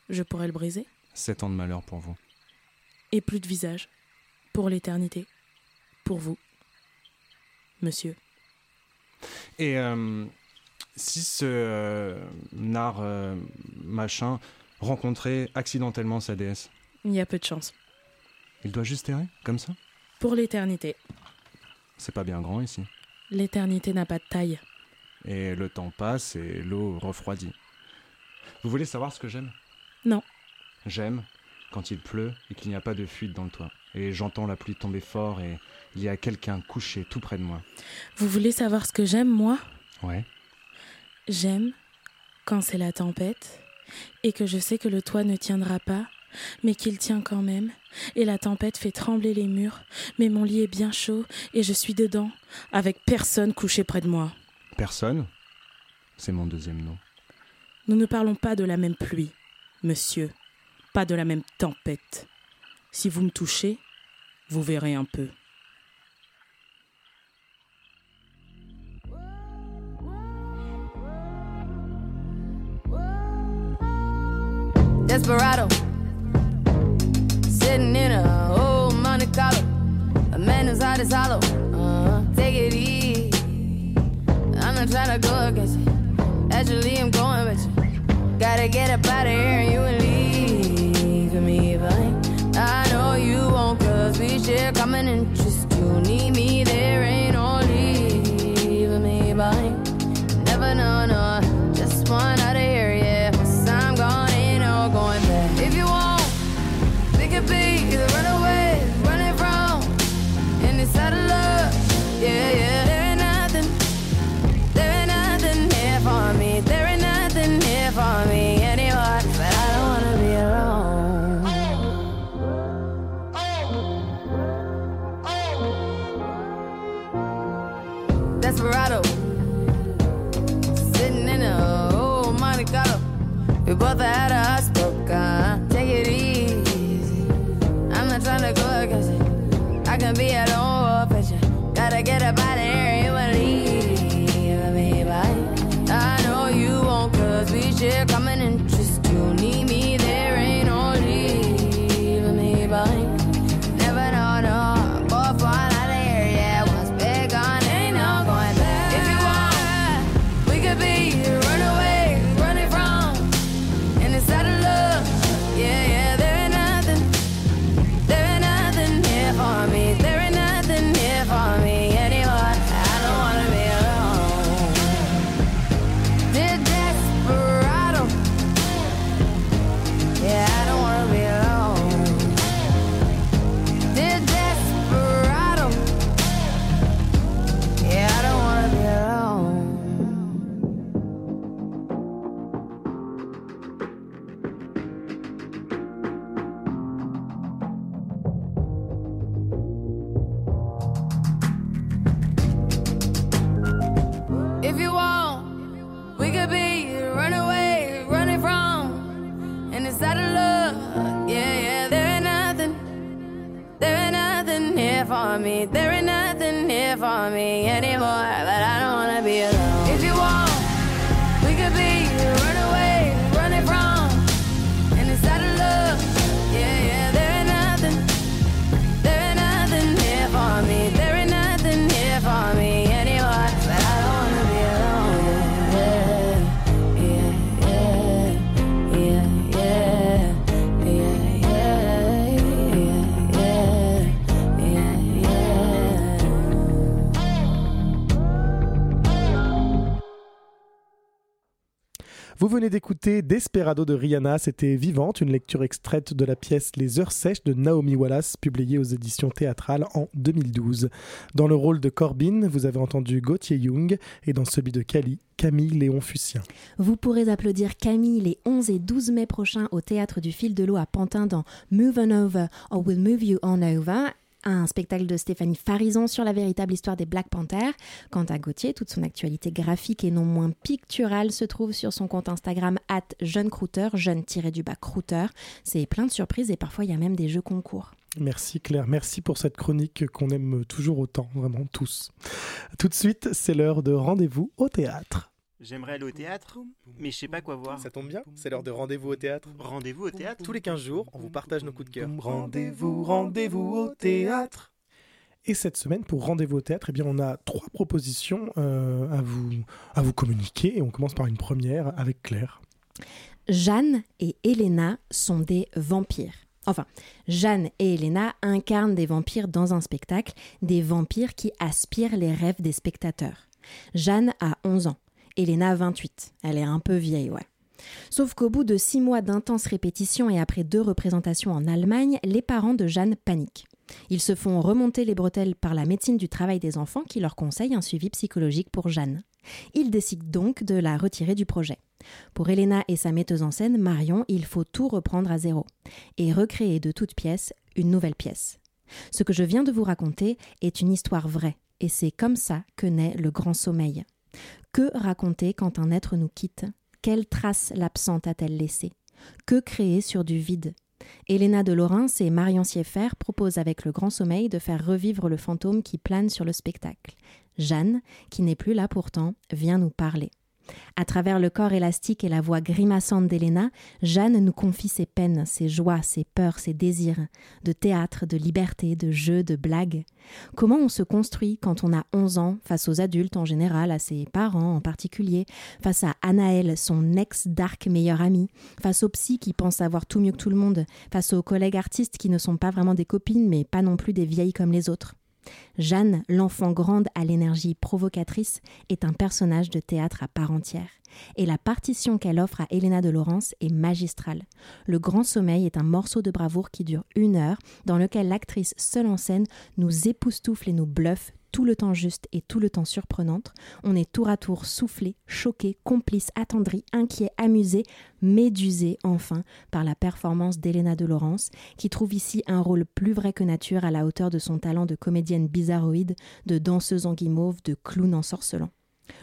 O: Je pourrais le briser
N: Sept ans de malheur pour vous.
O: Et plus de visage. Pour l'éternité. Pour vous. Monsieur.
N: Et euh, si ce euh, nar euh, machin rencontrait accidentellement sa déesse?
O: Il y a peu de chance.
N: Il doit juste errer, comme ça?
O: Pour l'éternité.
N: C'est pas bien grand ici.
O: L'éternité n'a pas de taille.
N: Et le temps passe et l'eau refroidit. Vous voulez savoir ce que j'aime?
O: Non.
N: J'aime quand il pleut et qu'il n'y a pas de fuite dans le toit. Et j'entends la pluie tomber fort et il y a quelqu'un couché tout près de moi.
O: Vous voulez savoir ce que j'aime, moi?
N: Ouais.
O: J'aime quand c'est la tempête et que je sais que le toit ne tiendra pas mais qu'il tient quand même, et la tempête fait trembler les murs, mais mon lit est bien chaud, et je suis dedans, avec personne couché près de moi.
N: Personne? C'est mon deuxième nom.
O: Nous ne parlons pas de la même pluie, monsieur, pas de la même tempête. Si vous me touchez, vous verrez un peu.
P: Desperado is hollow. Uh, take it easy. I'm not trying to go against you. Actually, I'm going with you. Gotta get up out of here and you Desperado
A: de Rihanna, c'était Vivante, une lecture extraite de la pièce Les Heures Sèches de Naomi Wallace, publiée aux éditions théâtrales en 2012. Dans le rôle de Corbin, vous avez entendu Gauthier Young et dans celui de Cali, Camille Léon Fussien.
D: Vous pourrez applaudir Camille les 11 et 12 mai prochains au Théâtre du Fil de l'eau à Pantin dans Move on Over or We'll Move You on Over un spectacle de Stéphanie Farison sur la véritable histoire des Black Panthers. Quant à Gauthier, toute son actualité graphique et non moins picturale se trouve sur son compte Instagram at jeune jeune-du-bas crouter. C'est plein de surprises et parfois il y a même des jeux concours.
A: Merci Claire, merci pour cette chronique qu'on aime toujours autant, vraiment tous. Tout de suite, c'est l'heure de rendez-vous au théâtre.
Q: J'aimerais aller au théâtre, mais je sais pas quoi voir.
R: Ça tombe bien, c'est l'heure de rendez-vous au théâtre.
Q: Rendez-vous au théâtre
R: Tous les 15 jours, on vous partage nos coups de cœur.
A: Rendez-vous, rendez-vous au théâtre. Et cette semaine, pour Rendez-vous au théâtre, eh bien, on a trois propositions euh, à, vous, à vous communiquer. Et on commence par une première avec Claire.
D: Jeanne et Elena sont des vampires. Enfin, Jeanne et Elena incarnent des vampires dans un spectacle, des vampires qui aspirent les rêves des spectateurs. Jeanne a 11 ans, Elena 28. Elle est un peu vieille, ouais. Sauf qu'au bout de six mois d'intenses répétitions et après deux représentations en Allemagne, les parents de Jeanne paniquent. Ils se font remonter les bretelles par la médecine du travail des enfants qui leur conseille un suivi psychologique pour Jeanne. Ils décident donc de la retirer du projet. Pour Elena et sa metteuse en scène, Marion, il faut tout reprendre à zéro et recréer de toute pièce une nouvelle pièce. Ce que je viens de vous raconter est une histoire vraie, et c'est comme ça que naît le grand sommeil. Que raconter quand un être nous quitte? Quelle trace l'absente a-t-elle laissée? Que créer sur du vide? Elena de Lorrain et Marion Sieffert proposent avec le grand sommeil de faire revivre le fantôme qui plane sur le spectacle. Jeanne, qui n'est plus là pourtant, vient nous parler. À travers le corps élastique et la voix grimaçante d'Héléna, Jeanne nous confie ses peines, ses joies, ses peurs, ses désirs, de théâtre, de liberté, de jeu, de blagues. Comment on se construit quand on a 11 ans, face aux adultes en général, à ses parents en particulier, face à Anaël, son ex-dark meilleur ami, face aux psy qui pensent savoir tout mieux que tout le monde, face aux collègues artistes qui ne sont pas vraiment des copines mais pas non plus des vieilles comme les autres? Jeanne, l'enfant grande à l'énergie provocatrice, est un personnage de théâtre à part entière. Et la partition qu'elle offre à Helena de Laurence est magistrale. Le Grand Sommeil est un morceau de bravoure qui dure une heure, dans lequel l'actrice seule en scène nous époustoufle et nous bluffe tout le temps juste et tout le temps surprenante. On est tour à tour soufflé, choqué, complice, attendri, inquiet, amusé, médusé enfin par la performance d'Helena de Laurence, qui trouve ici un rôle plus vrai que nature à la hauteur de son talent de comédienne bizarroïde, de danseuse en guimauve, de clown ensorcelant.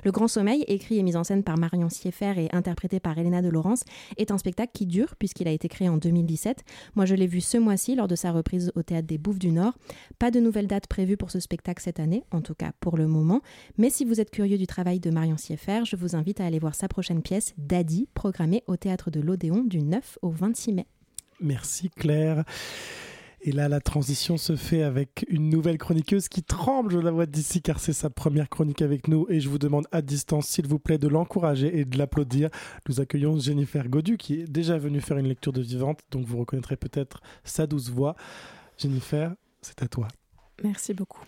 D: Le Grand Sommeil, écrit et mis en scène par Marion Sieffert et interprété par Elena de Laurence, est un spectacle qui dure puisqu'il a été créé en 2017. Moi, je l'ai vu ce mois-ci lors de sa reprise au théâtre des Bouffes du Nord. Pas de nouvelles dates prévues pour ce spectacle cette année, en tout cas pour le moment. Mais si vous êtes curieux du travail de Marion Sieffert, je vous invite à aller voir sa prochaine pièce, Daddy, programmée au théâtre de l'Odéon du 9 au 26 mai.
A: Merci Claire. Et là, la transition se fait avec une nouvelle chroniqueuse qui tremble, je la vois d'ici, car c'est sa première chronique avec nous. Et je vous demande à distance, s'il vous plaît, de l'encourager et de l'applaudir. Nous accueillons Jennifer Godu, qui est déjà venue faire une lecture de vivante, donc vous reconnaîtrez peut-être sa douce voix. Jennifer, c'est à toi.
H: Merci beaucoup.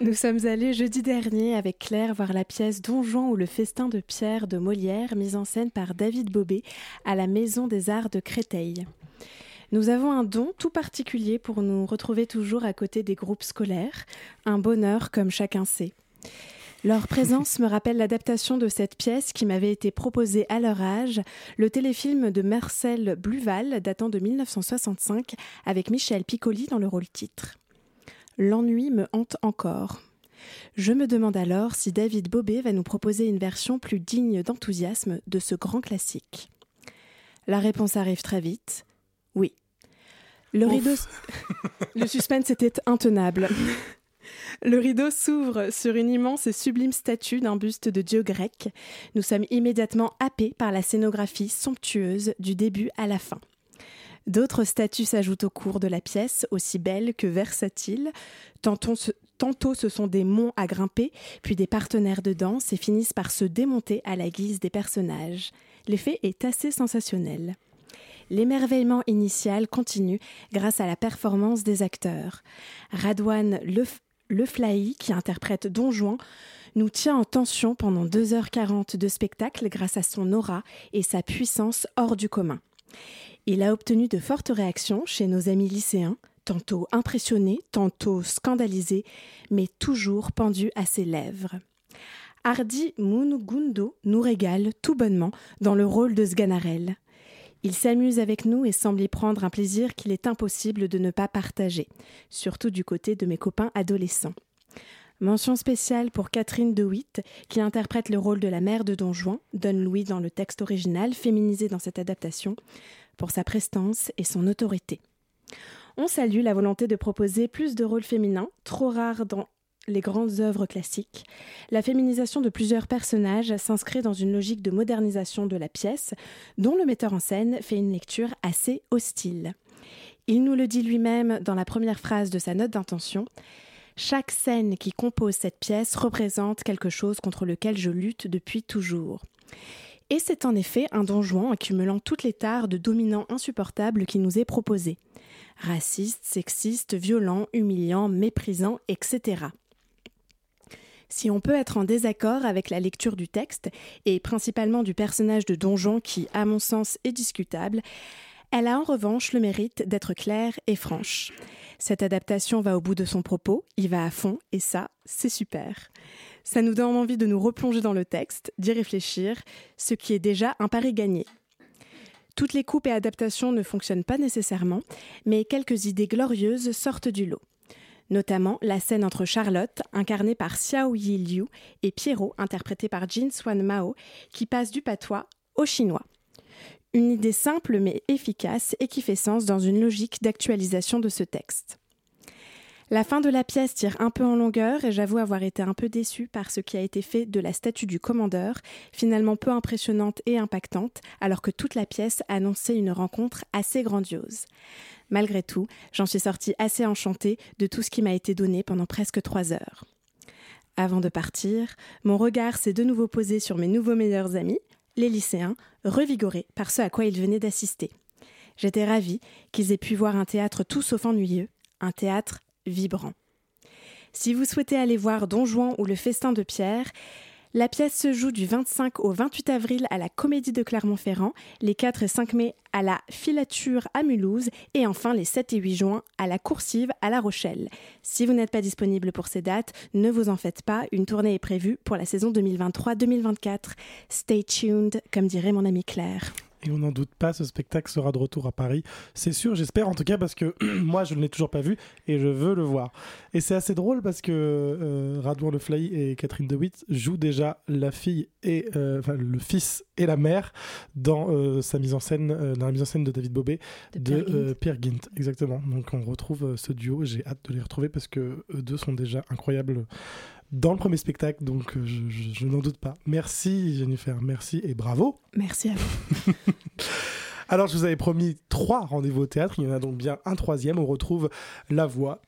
H: Nous sommes allés jeudi dernier avec Claire voir la pièce Don Juan ou le festin de Pierre de Molière, mise en scène par David Bobet à la Maison des Arts de Créteil. Nous avons un don tout particulier pour nous retrouver toujours à côté des groupes scolaires, un bonheur comme chacun sait. Leur présence me rappelle l'adaptation de cette pièce qui m'avait été proposée à leur âge, le téléfilm de Marcel Bluval datant de 1965 avec Michel Piccoli dans le rôle titre. L'ennui me hante encore. Je me demande alors si David Bobet va nous proposer une version plus digne d'enthousiasme de ce grand classique. La réponse arrive très vite. Oui. Le rideau. Le suspense était intenable. Le rideau s'ouvre sur une immense et sublime statue d'un buste de dieu grec. Nous sommes immédiatement happés par la scénographie somptueuse du début à la fin. D'autres statues s'ajoutent au cours de la pièce, aussi belles que versatiles. Tantôt ce, tantôt ce sont des monts à grimper, puis des partenaires de danse et finissent par se démonter à la guise des personnages. L'effet est assez sensationnel. L'émerveillement initial continue grâce à la performance des acteurs. Radouane Leflahi, qui interprète Don Juan, nous tient en tension pendant 2h40 de spectacle grâce à son aura et sa puissance hors du commun. Il a obtenu de fortes réactions chez nos amis lycéens, tantôt impressionnés, tantôt scandalisés, mais toujours pendus à ses lèvres. Hardy Munugundo nous régale tout bonnement dans le rôle de Sganarelle. Il s'amuse avec nous et semble y prendre un plaisir qu'il est impossible de ne pas partager, surtout du côté de mes copains adolescents. Mention spéciale pour Catherine DeWitt, qui interprète le rôle de la mère de Don Juan, Don Louis dans le texte original, féminisé dans cette adaptation, pour sa prestance et son autorité. On salue la volonté de proposer plus de rôles féminins, trop rares dans les grandes œuvres classiques. La féminisation de plusieurs personnages s'inscrit dans une logique de modernisation de la pièce, dont le metteur en scène fait une lecture assez hostile. Il nous le dit lui-même dans la première phrase de sa note d'intention. Chaque scène qui compose cette pièce représente quelque chose contre lequel je lutte depuis toujours. Et c'est en effet un donjon accumulant toutes les tares de dominants insupportables qui nous est proposé. Raciste, sexiste, violent, humiliant, méprisant, etc. Si on peut être en désaccord avec la lecture du texte, et principalement du personnage de Donjon qui, à mon sens, est discutable, elle a en revanche le mérite d'être claire et franche. Cette adaptation va au bout de son propos, il va à fond, et ça, c'est super. Ça nous donne envie de nous replonger dans le texte, d'y réfléchir, ce qui est déjà un pari gagné. Toutes les coupes et adaptations ne fonctionnent pas nécessairement, mais quelques idées glorieuses sortent du lot. Notamment la scène entre Charlotte, incarnée par Xiao Yi Liu, et Pierrot, interprété par Jin Swan Mao, qui passe du patois au chinois. Une idée simple mais efficace et qui fait sens dans une logique d'actualisation de ce texte. La fin de la pièce tire un peu en longueur et j'avoue avoir été un peu déçue par ce qui a été fait de la statue du commandeur, finalement peu impressionnante et impactante, alors que toute la pièce annonçait une rencontre assez grandiose. Malgré tout, j'en suis sortie assez enchantée de tout ce qui m'a été donné pendant presque trois heures. Avant de partir, mon regard s'est de nouveau posé sur mes nouveaux meilleurs amis, les lycéens, revigorés par ce à quoi ils venaient d'assister. J'étais ravie qu'ils aient pu voir un théâtre tout sauf ennuyeux, un théâtre vibrant. Si vous souhaitez aller voir Don Juan ou le Festin de Pierre, la pièce se joue du 25 au 28 avril à la Comédie de Clermont-Ferrand, les 4 et 5 mai à la Filature à Mulhouse et enfin les 7 et 8 juin à la Coursive à La Rochelle. Si vous n'êtes pas disponible pour ces dates, ne vous en faites pas, une tournée est prévue pour la saison 2023-2024. Stay tuned, comme dirait mon ami Claire.
A: Et on n'en doute pas, ce spectacle sera de retour à Paris. C'est sûr, j'espère en tout cas, parce que moi, je ne l'ai toujours pas vu et je veux le voir. Et c'est assez drôle parce que euh, Radouin Le Fly et Catherine DeWitt jouent déjà la fille et euh, enfin, le fils et la mère dans euh, sa mise en scène, dans la mise en scène de David Bobet de, Pierre, Gint. Exactement. Donc on retrouve ce duo. J'ai hâte de les retrouver parce que eux deux sont déjà incroyables dans le premier spectacle, donc euh, je, n'en doute pas. Merci Jennifer, merci et bravo.
H: Merci à vous.
A: Alors je vous avais promis trois rendez-vous au théâtre, il y en a donc bien un troisième, on retrouve la voix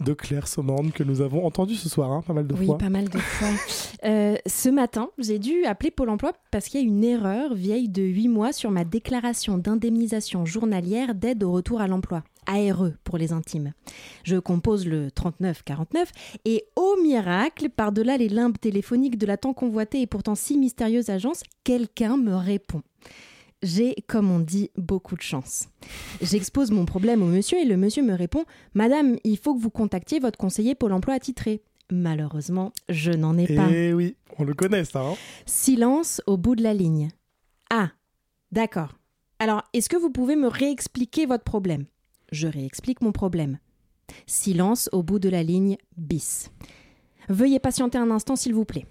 A: de Claire Saumande que nous avons entendu ce soir, hein, pas mal de
D: fois.
A: Oui,
D: pas mal de fois. Euh, ce matin, j'ai dû appeler Pôle emploi parce qu'il y a une erreur vieille de 8 mois sur ma déclaration d'indemnisation journalière d'aide au retour à l'emploi. ARE pour les intimes. Je compose le 3949 et au miracle, par-delà les limbes téléphoniques de la tant convoitée et pourtant si mystérieuse agence, quelqu'un me répond. J'ai, comme on dit, beaucoup de chance. J'expose mon problème au monsieur et le monsieur me répond Madame, il faut que vous contactiez votre conseiller Pôle emploi attitré. Malheureusement, je n'en ai pas.
A: Eh oui, on le connaît ça. Hein.
D: Silence au bout de la ligne. Ah, d'accord. Alors, est-ce que vous pouvez me réexpliquer votre problème? Je réexplique mon problème. Silence au bout de la ligne bis. Veuillez patienter un instant, s'il vous plaît.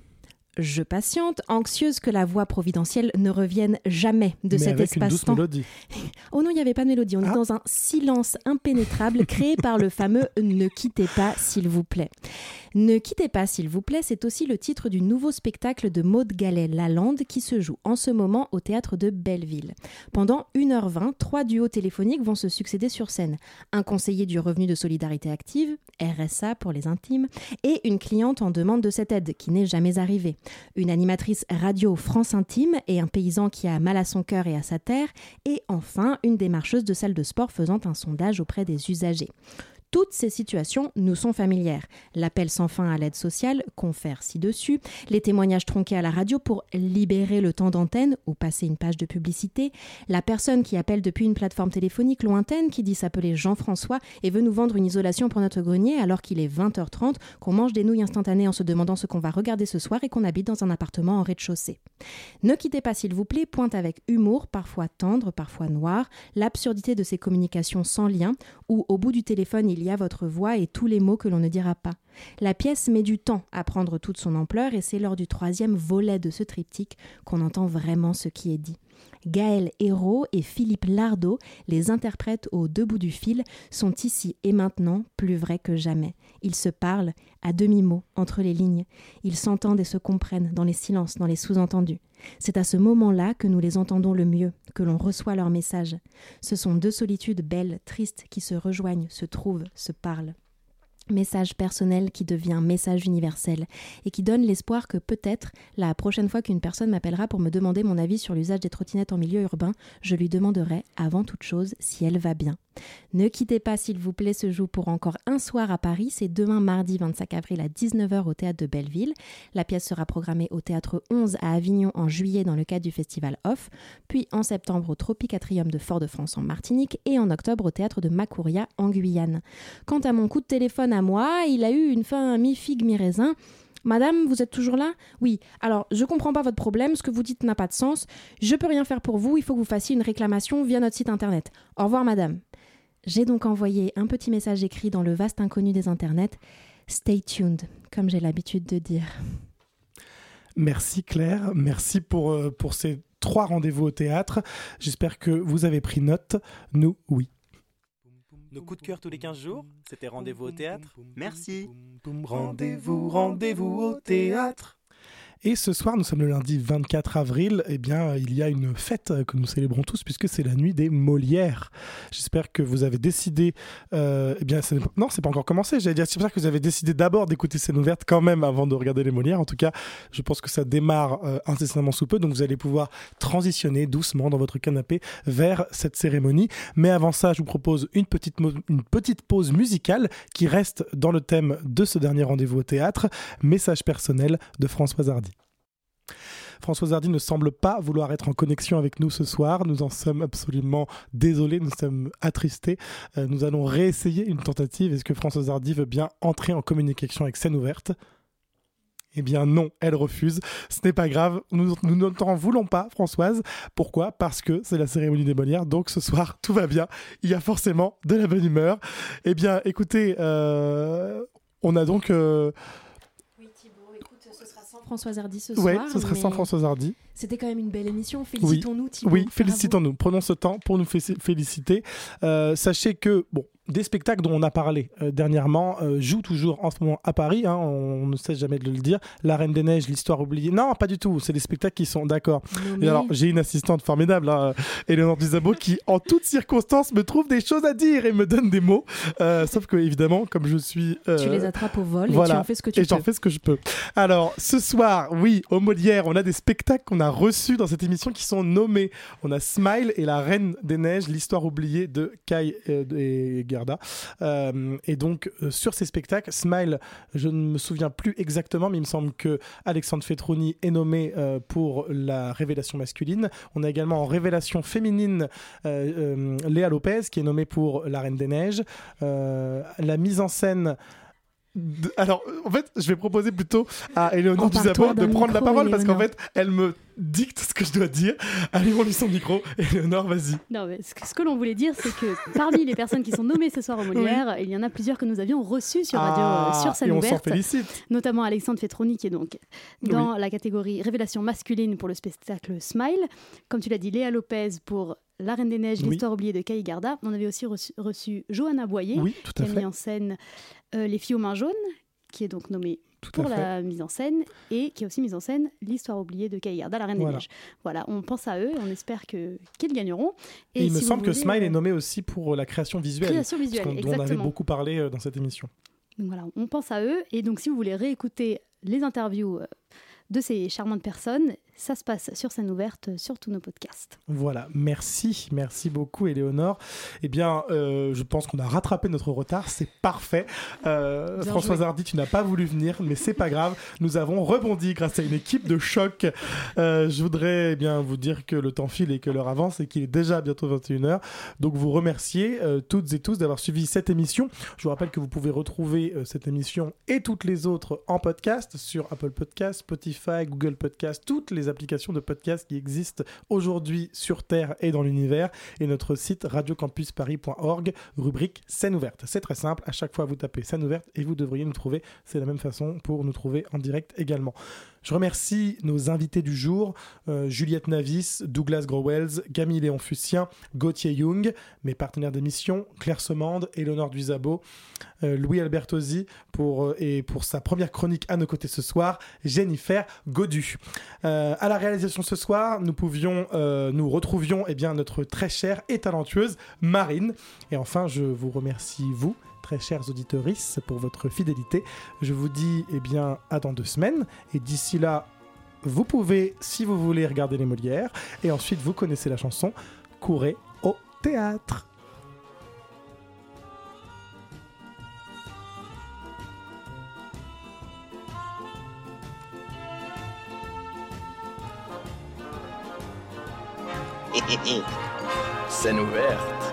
D: Je patiente, anxieuse que la voix providentielle ne revienne jamais de cet espace-temps. Oh non, il n'y avait pas de mélodie. On est ah. dans un silence impénétrable créé par le fameux Ne quittez pas, s'il vous plaît. Ne quittez pas, s'il vous plaît, c'est aussi le titre du nouveau spectacle de Maude Gallet Lalande qui se joue en ce moment au théâtre de Belleville. Pendant 1h20, trois duos téléphoniques vont se succéder sur scène. Un conseiller du revenu de solidarité active, RSA pour les intimes, et une cliente en demande de cette aide qui n'est jamais arrivée. Une animatrice radio France Intime et un paysan qui a mal à son cœur et à sa terre, et enfin une démarcheuse de salle de sport faisant un sondage auprès des usagers. Toutes ces situations nous sont familières. L'appel sans fin à l'aide sociale, confère ci-dessus, les témoignages tronqués à la radio pour libérer le temps d'antenne ou passer une page de publicité, la personne qui appelle depuis une plateforme téléphonique lointaine qui dit s'appeler Jean-François et veut nous vendre une isolation pour notre grenier alors qu'il est 20h30, qu'on mange des nouilles instantanées en se demandant ce qu'on va regarder ce soir et qu'on habite dans un appartement en rez-de-chaussée. Ne quittez pas s'il vous plaît, pointe avec humour, parfois tendre, parfois noir, l'absurdité de ces communications sans lien où au bout du téléphone il a votre voix et tous les mots que l'on ne dira pas. La pièce met du temps à prendre toute son ampleur et c'est lors du troisième volet de ce triptyque qu'on entend vraiment ce qui est dit. Gaël Hérault et Philippe Lardot, les interprètes au deux bouts du fil, sont ici et maintenant plus vrais que jamais. Ils se parlent à demi-mot entre les lignes. Ils s'entendent et se comprennent dans les silences, dans les sous-entendus. C'est à ce moment-là que nous les entendons le mieux, que l'on reçoit leurs messages. Ce sont deux solitudes belles, tristes, qui se rejoignent, se trouvent, se parlent. Message personnel qui devient message universel et qui donne l'espoir que peut-être la prochaine fois qu'une personne m'appellera pour me demander mon avis sur l'usage des trottinettes en milieu urbain, je lui demanderai avant toute chose si elle va bien. Ne quittez pas s'il vous plaît, ce joue pour encore un soir à Paris, c'est demain mardi 25 avril à 19h au théâtre de Belleville. La pièce sera programmée au théâtre 11 à Avignon en juillet dans le cadre du festival Off, puis en septembre au Tropicatrium de Fort-de-France en Martinique et en octobre au théâtre de Macouria en Guyane. Quant à mon coup de téléphone à moi, il a eu une fin mi-figue mi-raisin. Madame, vous êtes toujours là? Oui. Alors, je comprends pas votre problème, ce que vous dites n'a pas de sens. Je peux rien faire pour vous, il faut que vous fassiez une réclamation via notre site internet. Au revoir, madame. J'ai donc envoyé un petit message écrit dans le vaste inconnu des internets. Stay tuned, comme j'ai l'habitude de dire.
A: Merci Claire, merci pour, euh, pour ces trois rendez-vous au théâtre. J'espère que vous avez pris note. Nous, oui.
R: Nos coups de cœur tous les 15 jours, c'était rendez-vous au théâtre. Merci.
A: Rendez-vous, rendez-vous au théâtre. Et ce soir, nous sommes le lundi 24 avril, eh bien, il y a une fête que nous célébrons tous puisque c'est la nuit des Molières. J'espère que vous avez décidé, euh, eh bien, non, c'est pas encore commencé. J'allais dire, j'espère que vous avez décidé d'abord d'écouter scène ouverte quand même avant de regarder les Molières. En tout cas, je pense que ça démarre euh, incessamment sous peu, donc vous allez pouvoir transitionner doucement dans votre canapé vers cette cérémonie. Mais avant ça, je vous propose une petite, une petite pause musicale qui reste dans le thème de ce dernier rendez-vous au théâtre, message personnel de Françoise Hardy. Françoise Hardy ne semble pas vouloir être en connexion avec nous ce soir. Nous en sommes absolument désolés, nous sommes attristés. Euh, nous allons réessayer une tentative. Est-ce que Françoise Hardy veut bien entrer en communication avec scène ouverte? Eh bien non, elle refuse. Ce n'est pas grave, nous, ne t'en voulons pas, Françoise. Pourquoi? Parce que c'est la cérémonie des Molières, donc ce soir, tout va bien. Il y a forcément de la bonne humeur. Eh bien, écoutez, euh, on a donc... Euh,
D: Françoise Hardy ce soir.
A: Oui, ce sera sans Françoise Hardy.
D: C'était quand même une belle émission. Félicitons-nous,
A: Oui, félicitons-nous. Prenons ce temps pour nous féliciter. Euh, sachez que, bon, des spectacles dont on a parlé euh, dernièrement euh, jouent toujours en ce moment à Paris. Hein, on, ne cesse jamais de le dire. La Reine des Neiges, l'histoire oubliée. Non, pas du tout. C'est des spectacles qui sont d'accord. Et alors, j'ai une assistante formidable, hein, Eleonore Duzabo, qui en toutes circonstances me trouve des choses à dire et me donne des mots. Euh, sauf que évidemment, comme je suis,
D: tu les attrapes au vol et tu en fais ce que tu
A: et j'en fais ce que je peux. Alors, ce soir, oui, au Molière, on a des spectacles qu'on a reçus dans cette émission qui sont nommés. On a Smile et la Reine des Neiges, l'histoire oubliée de Kai et euh, et donc, euh, sur ces spectacles, Smile, je ne me souviens plus exactement, mais il me semble que Alexandre Fetroni est nommé euh, pour la révélation masculine. On a également en révélation féminine Léa Lopez, qui est nommée pour La Reine des Neiges. la mise en scène alors, en fait, je vais proposer plutôt à Eleonore Duzabo de prendre la parole parce qu'en fait, elle me dicte ce que je dois dire. Allumons-lui son micro. Eleonore, vas-y.
F: Non, mais ce que, l'on voulait dire, c'est que parmi les personnes qui sont nommées ce soir au Molière, il y en a plusieurs que nous avions reçues sur Radio euh, ah, sur scène
A: et on
F: s'en
A: félicite.
F: Notamment Alexandre Fetroni, qui est donc dans la catégorie révélation masculine pour le spectacle Smile. Comme tu l'as dit, Léa Lopez pour la Reine des Neiges, l'histoire oubliée de Kai Garda. On avait aussi reçu, Johanna Boyer, qui a mis en scène euh, Les filles aux mains jaunes, qui est donc nommée pour la mise en scène et qui a aussi mis en scène l'histoire oubliée de Kai Garda, la Reine des Neiges. Voilà, on pense à eux, on espère qu'ils gagneront.
A: Et, il me semble que Smile est euh, nommé aussi pour la création visuelle, création visuelle dont on avait beaucoup parlé euh, dans cette émission.
F: Donc voilà, on pense à eux et donc si vous voulez réécouter les interviews de ces charmantes personnes, ça se passe sur scène ouverte sur tous nos podcasts.
A: Voilà, merci, merci beaucoup Éléonore. Eh bien, euh, je pense qu'on a rattrapé notre retard, c'est parfait. Euh, Françoise Hardy, tu n'as pas voulu venir, mais c'est pas grave. Nous avons rebondi grâce à une équipe de choc. Euh, je voudrais eh bien vous dire que le temps file et que l'heure avance et qu'il est déjà bientôt 21h. Donc vous remercier toutes et tous d'avoir suivi cette émission. Je vous rappelle que vous pouvez retrouver cette émission et toutes les autres en podcast sur Apple Podcast, Spotify, Google Podcast, toutes les applications de podcast qui existent aujourd'hui sur Terre et dans l'univers et notre site radiocampusparis.org, rubrique scène ouverte. C'est très simple, à chaque fois vous tapez scène ouverte et vous devriez nous trouver. C'est la même façon pour nous trouver en direct également. Je remercie nos invités du jour, euh, Juliette Navis, Douglas Growells, Camille Léon Fussien, Gauthier Young, mes partenaires d'émission, Claire Semande, Eleonore Duisabo, euh, Louis Albertosi pour, euh, et pour sa première chronique à nos côtés ce soir, Jennifer Godu. à la réalisation ce soir, nous retrouvions eh bien, notre très chère et talentueuse Marine. Et enfin, je vous remercie, vous, très chers auditeurs, pour votre fidélité. Je vous dis eh bien à dans deux semaines et d'ici là, vous pouvez, si vous voulez, regarder les Molières et ensuite vous connaissez la chanson, courez au théâtre.
S: Scène ouverte.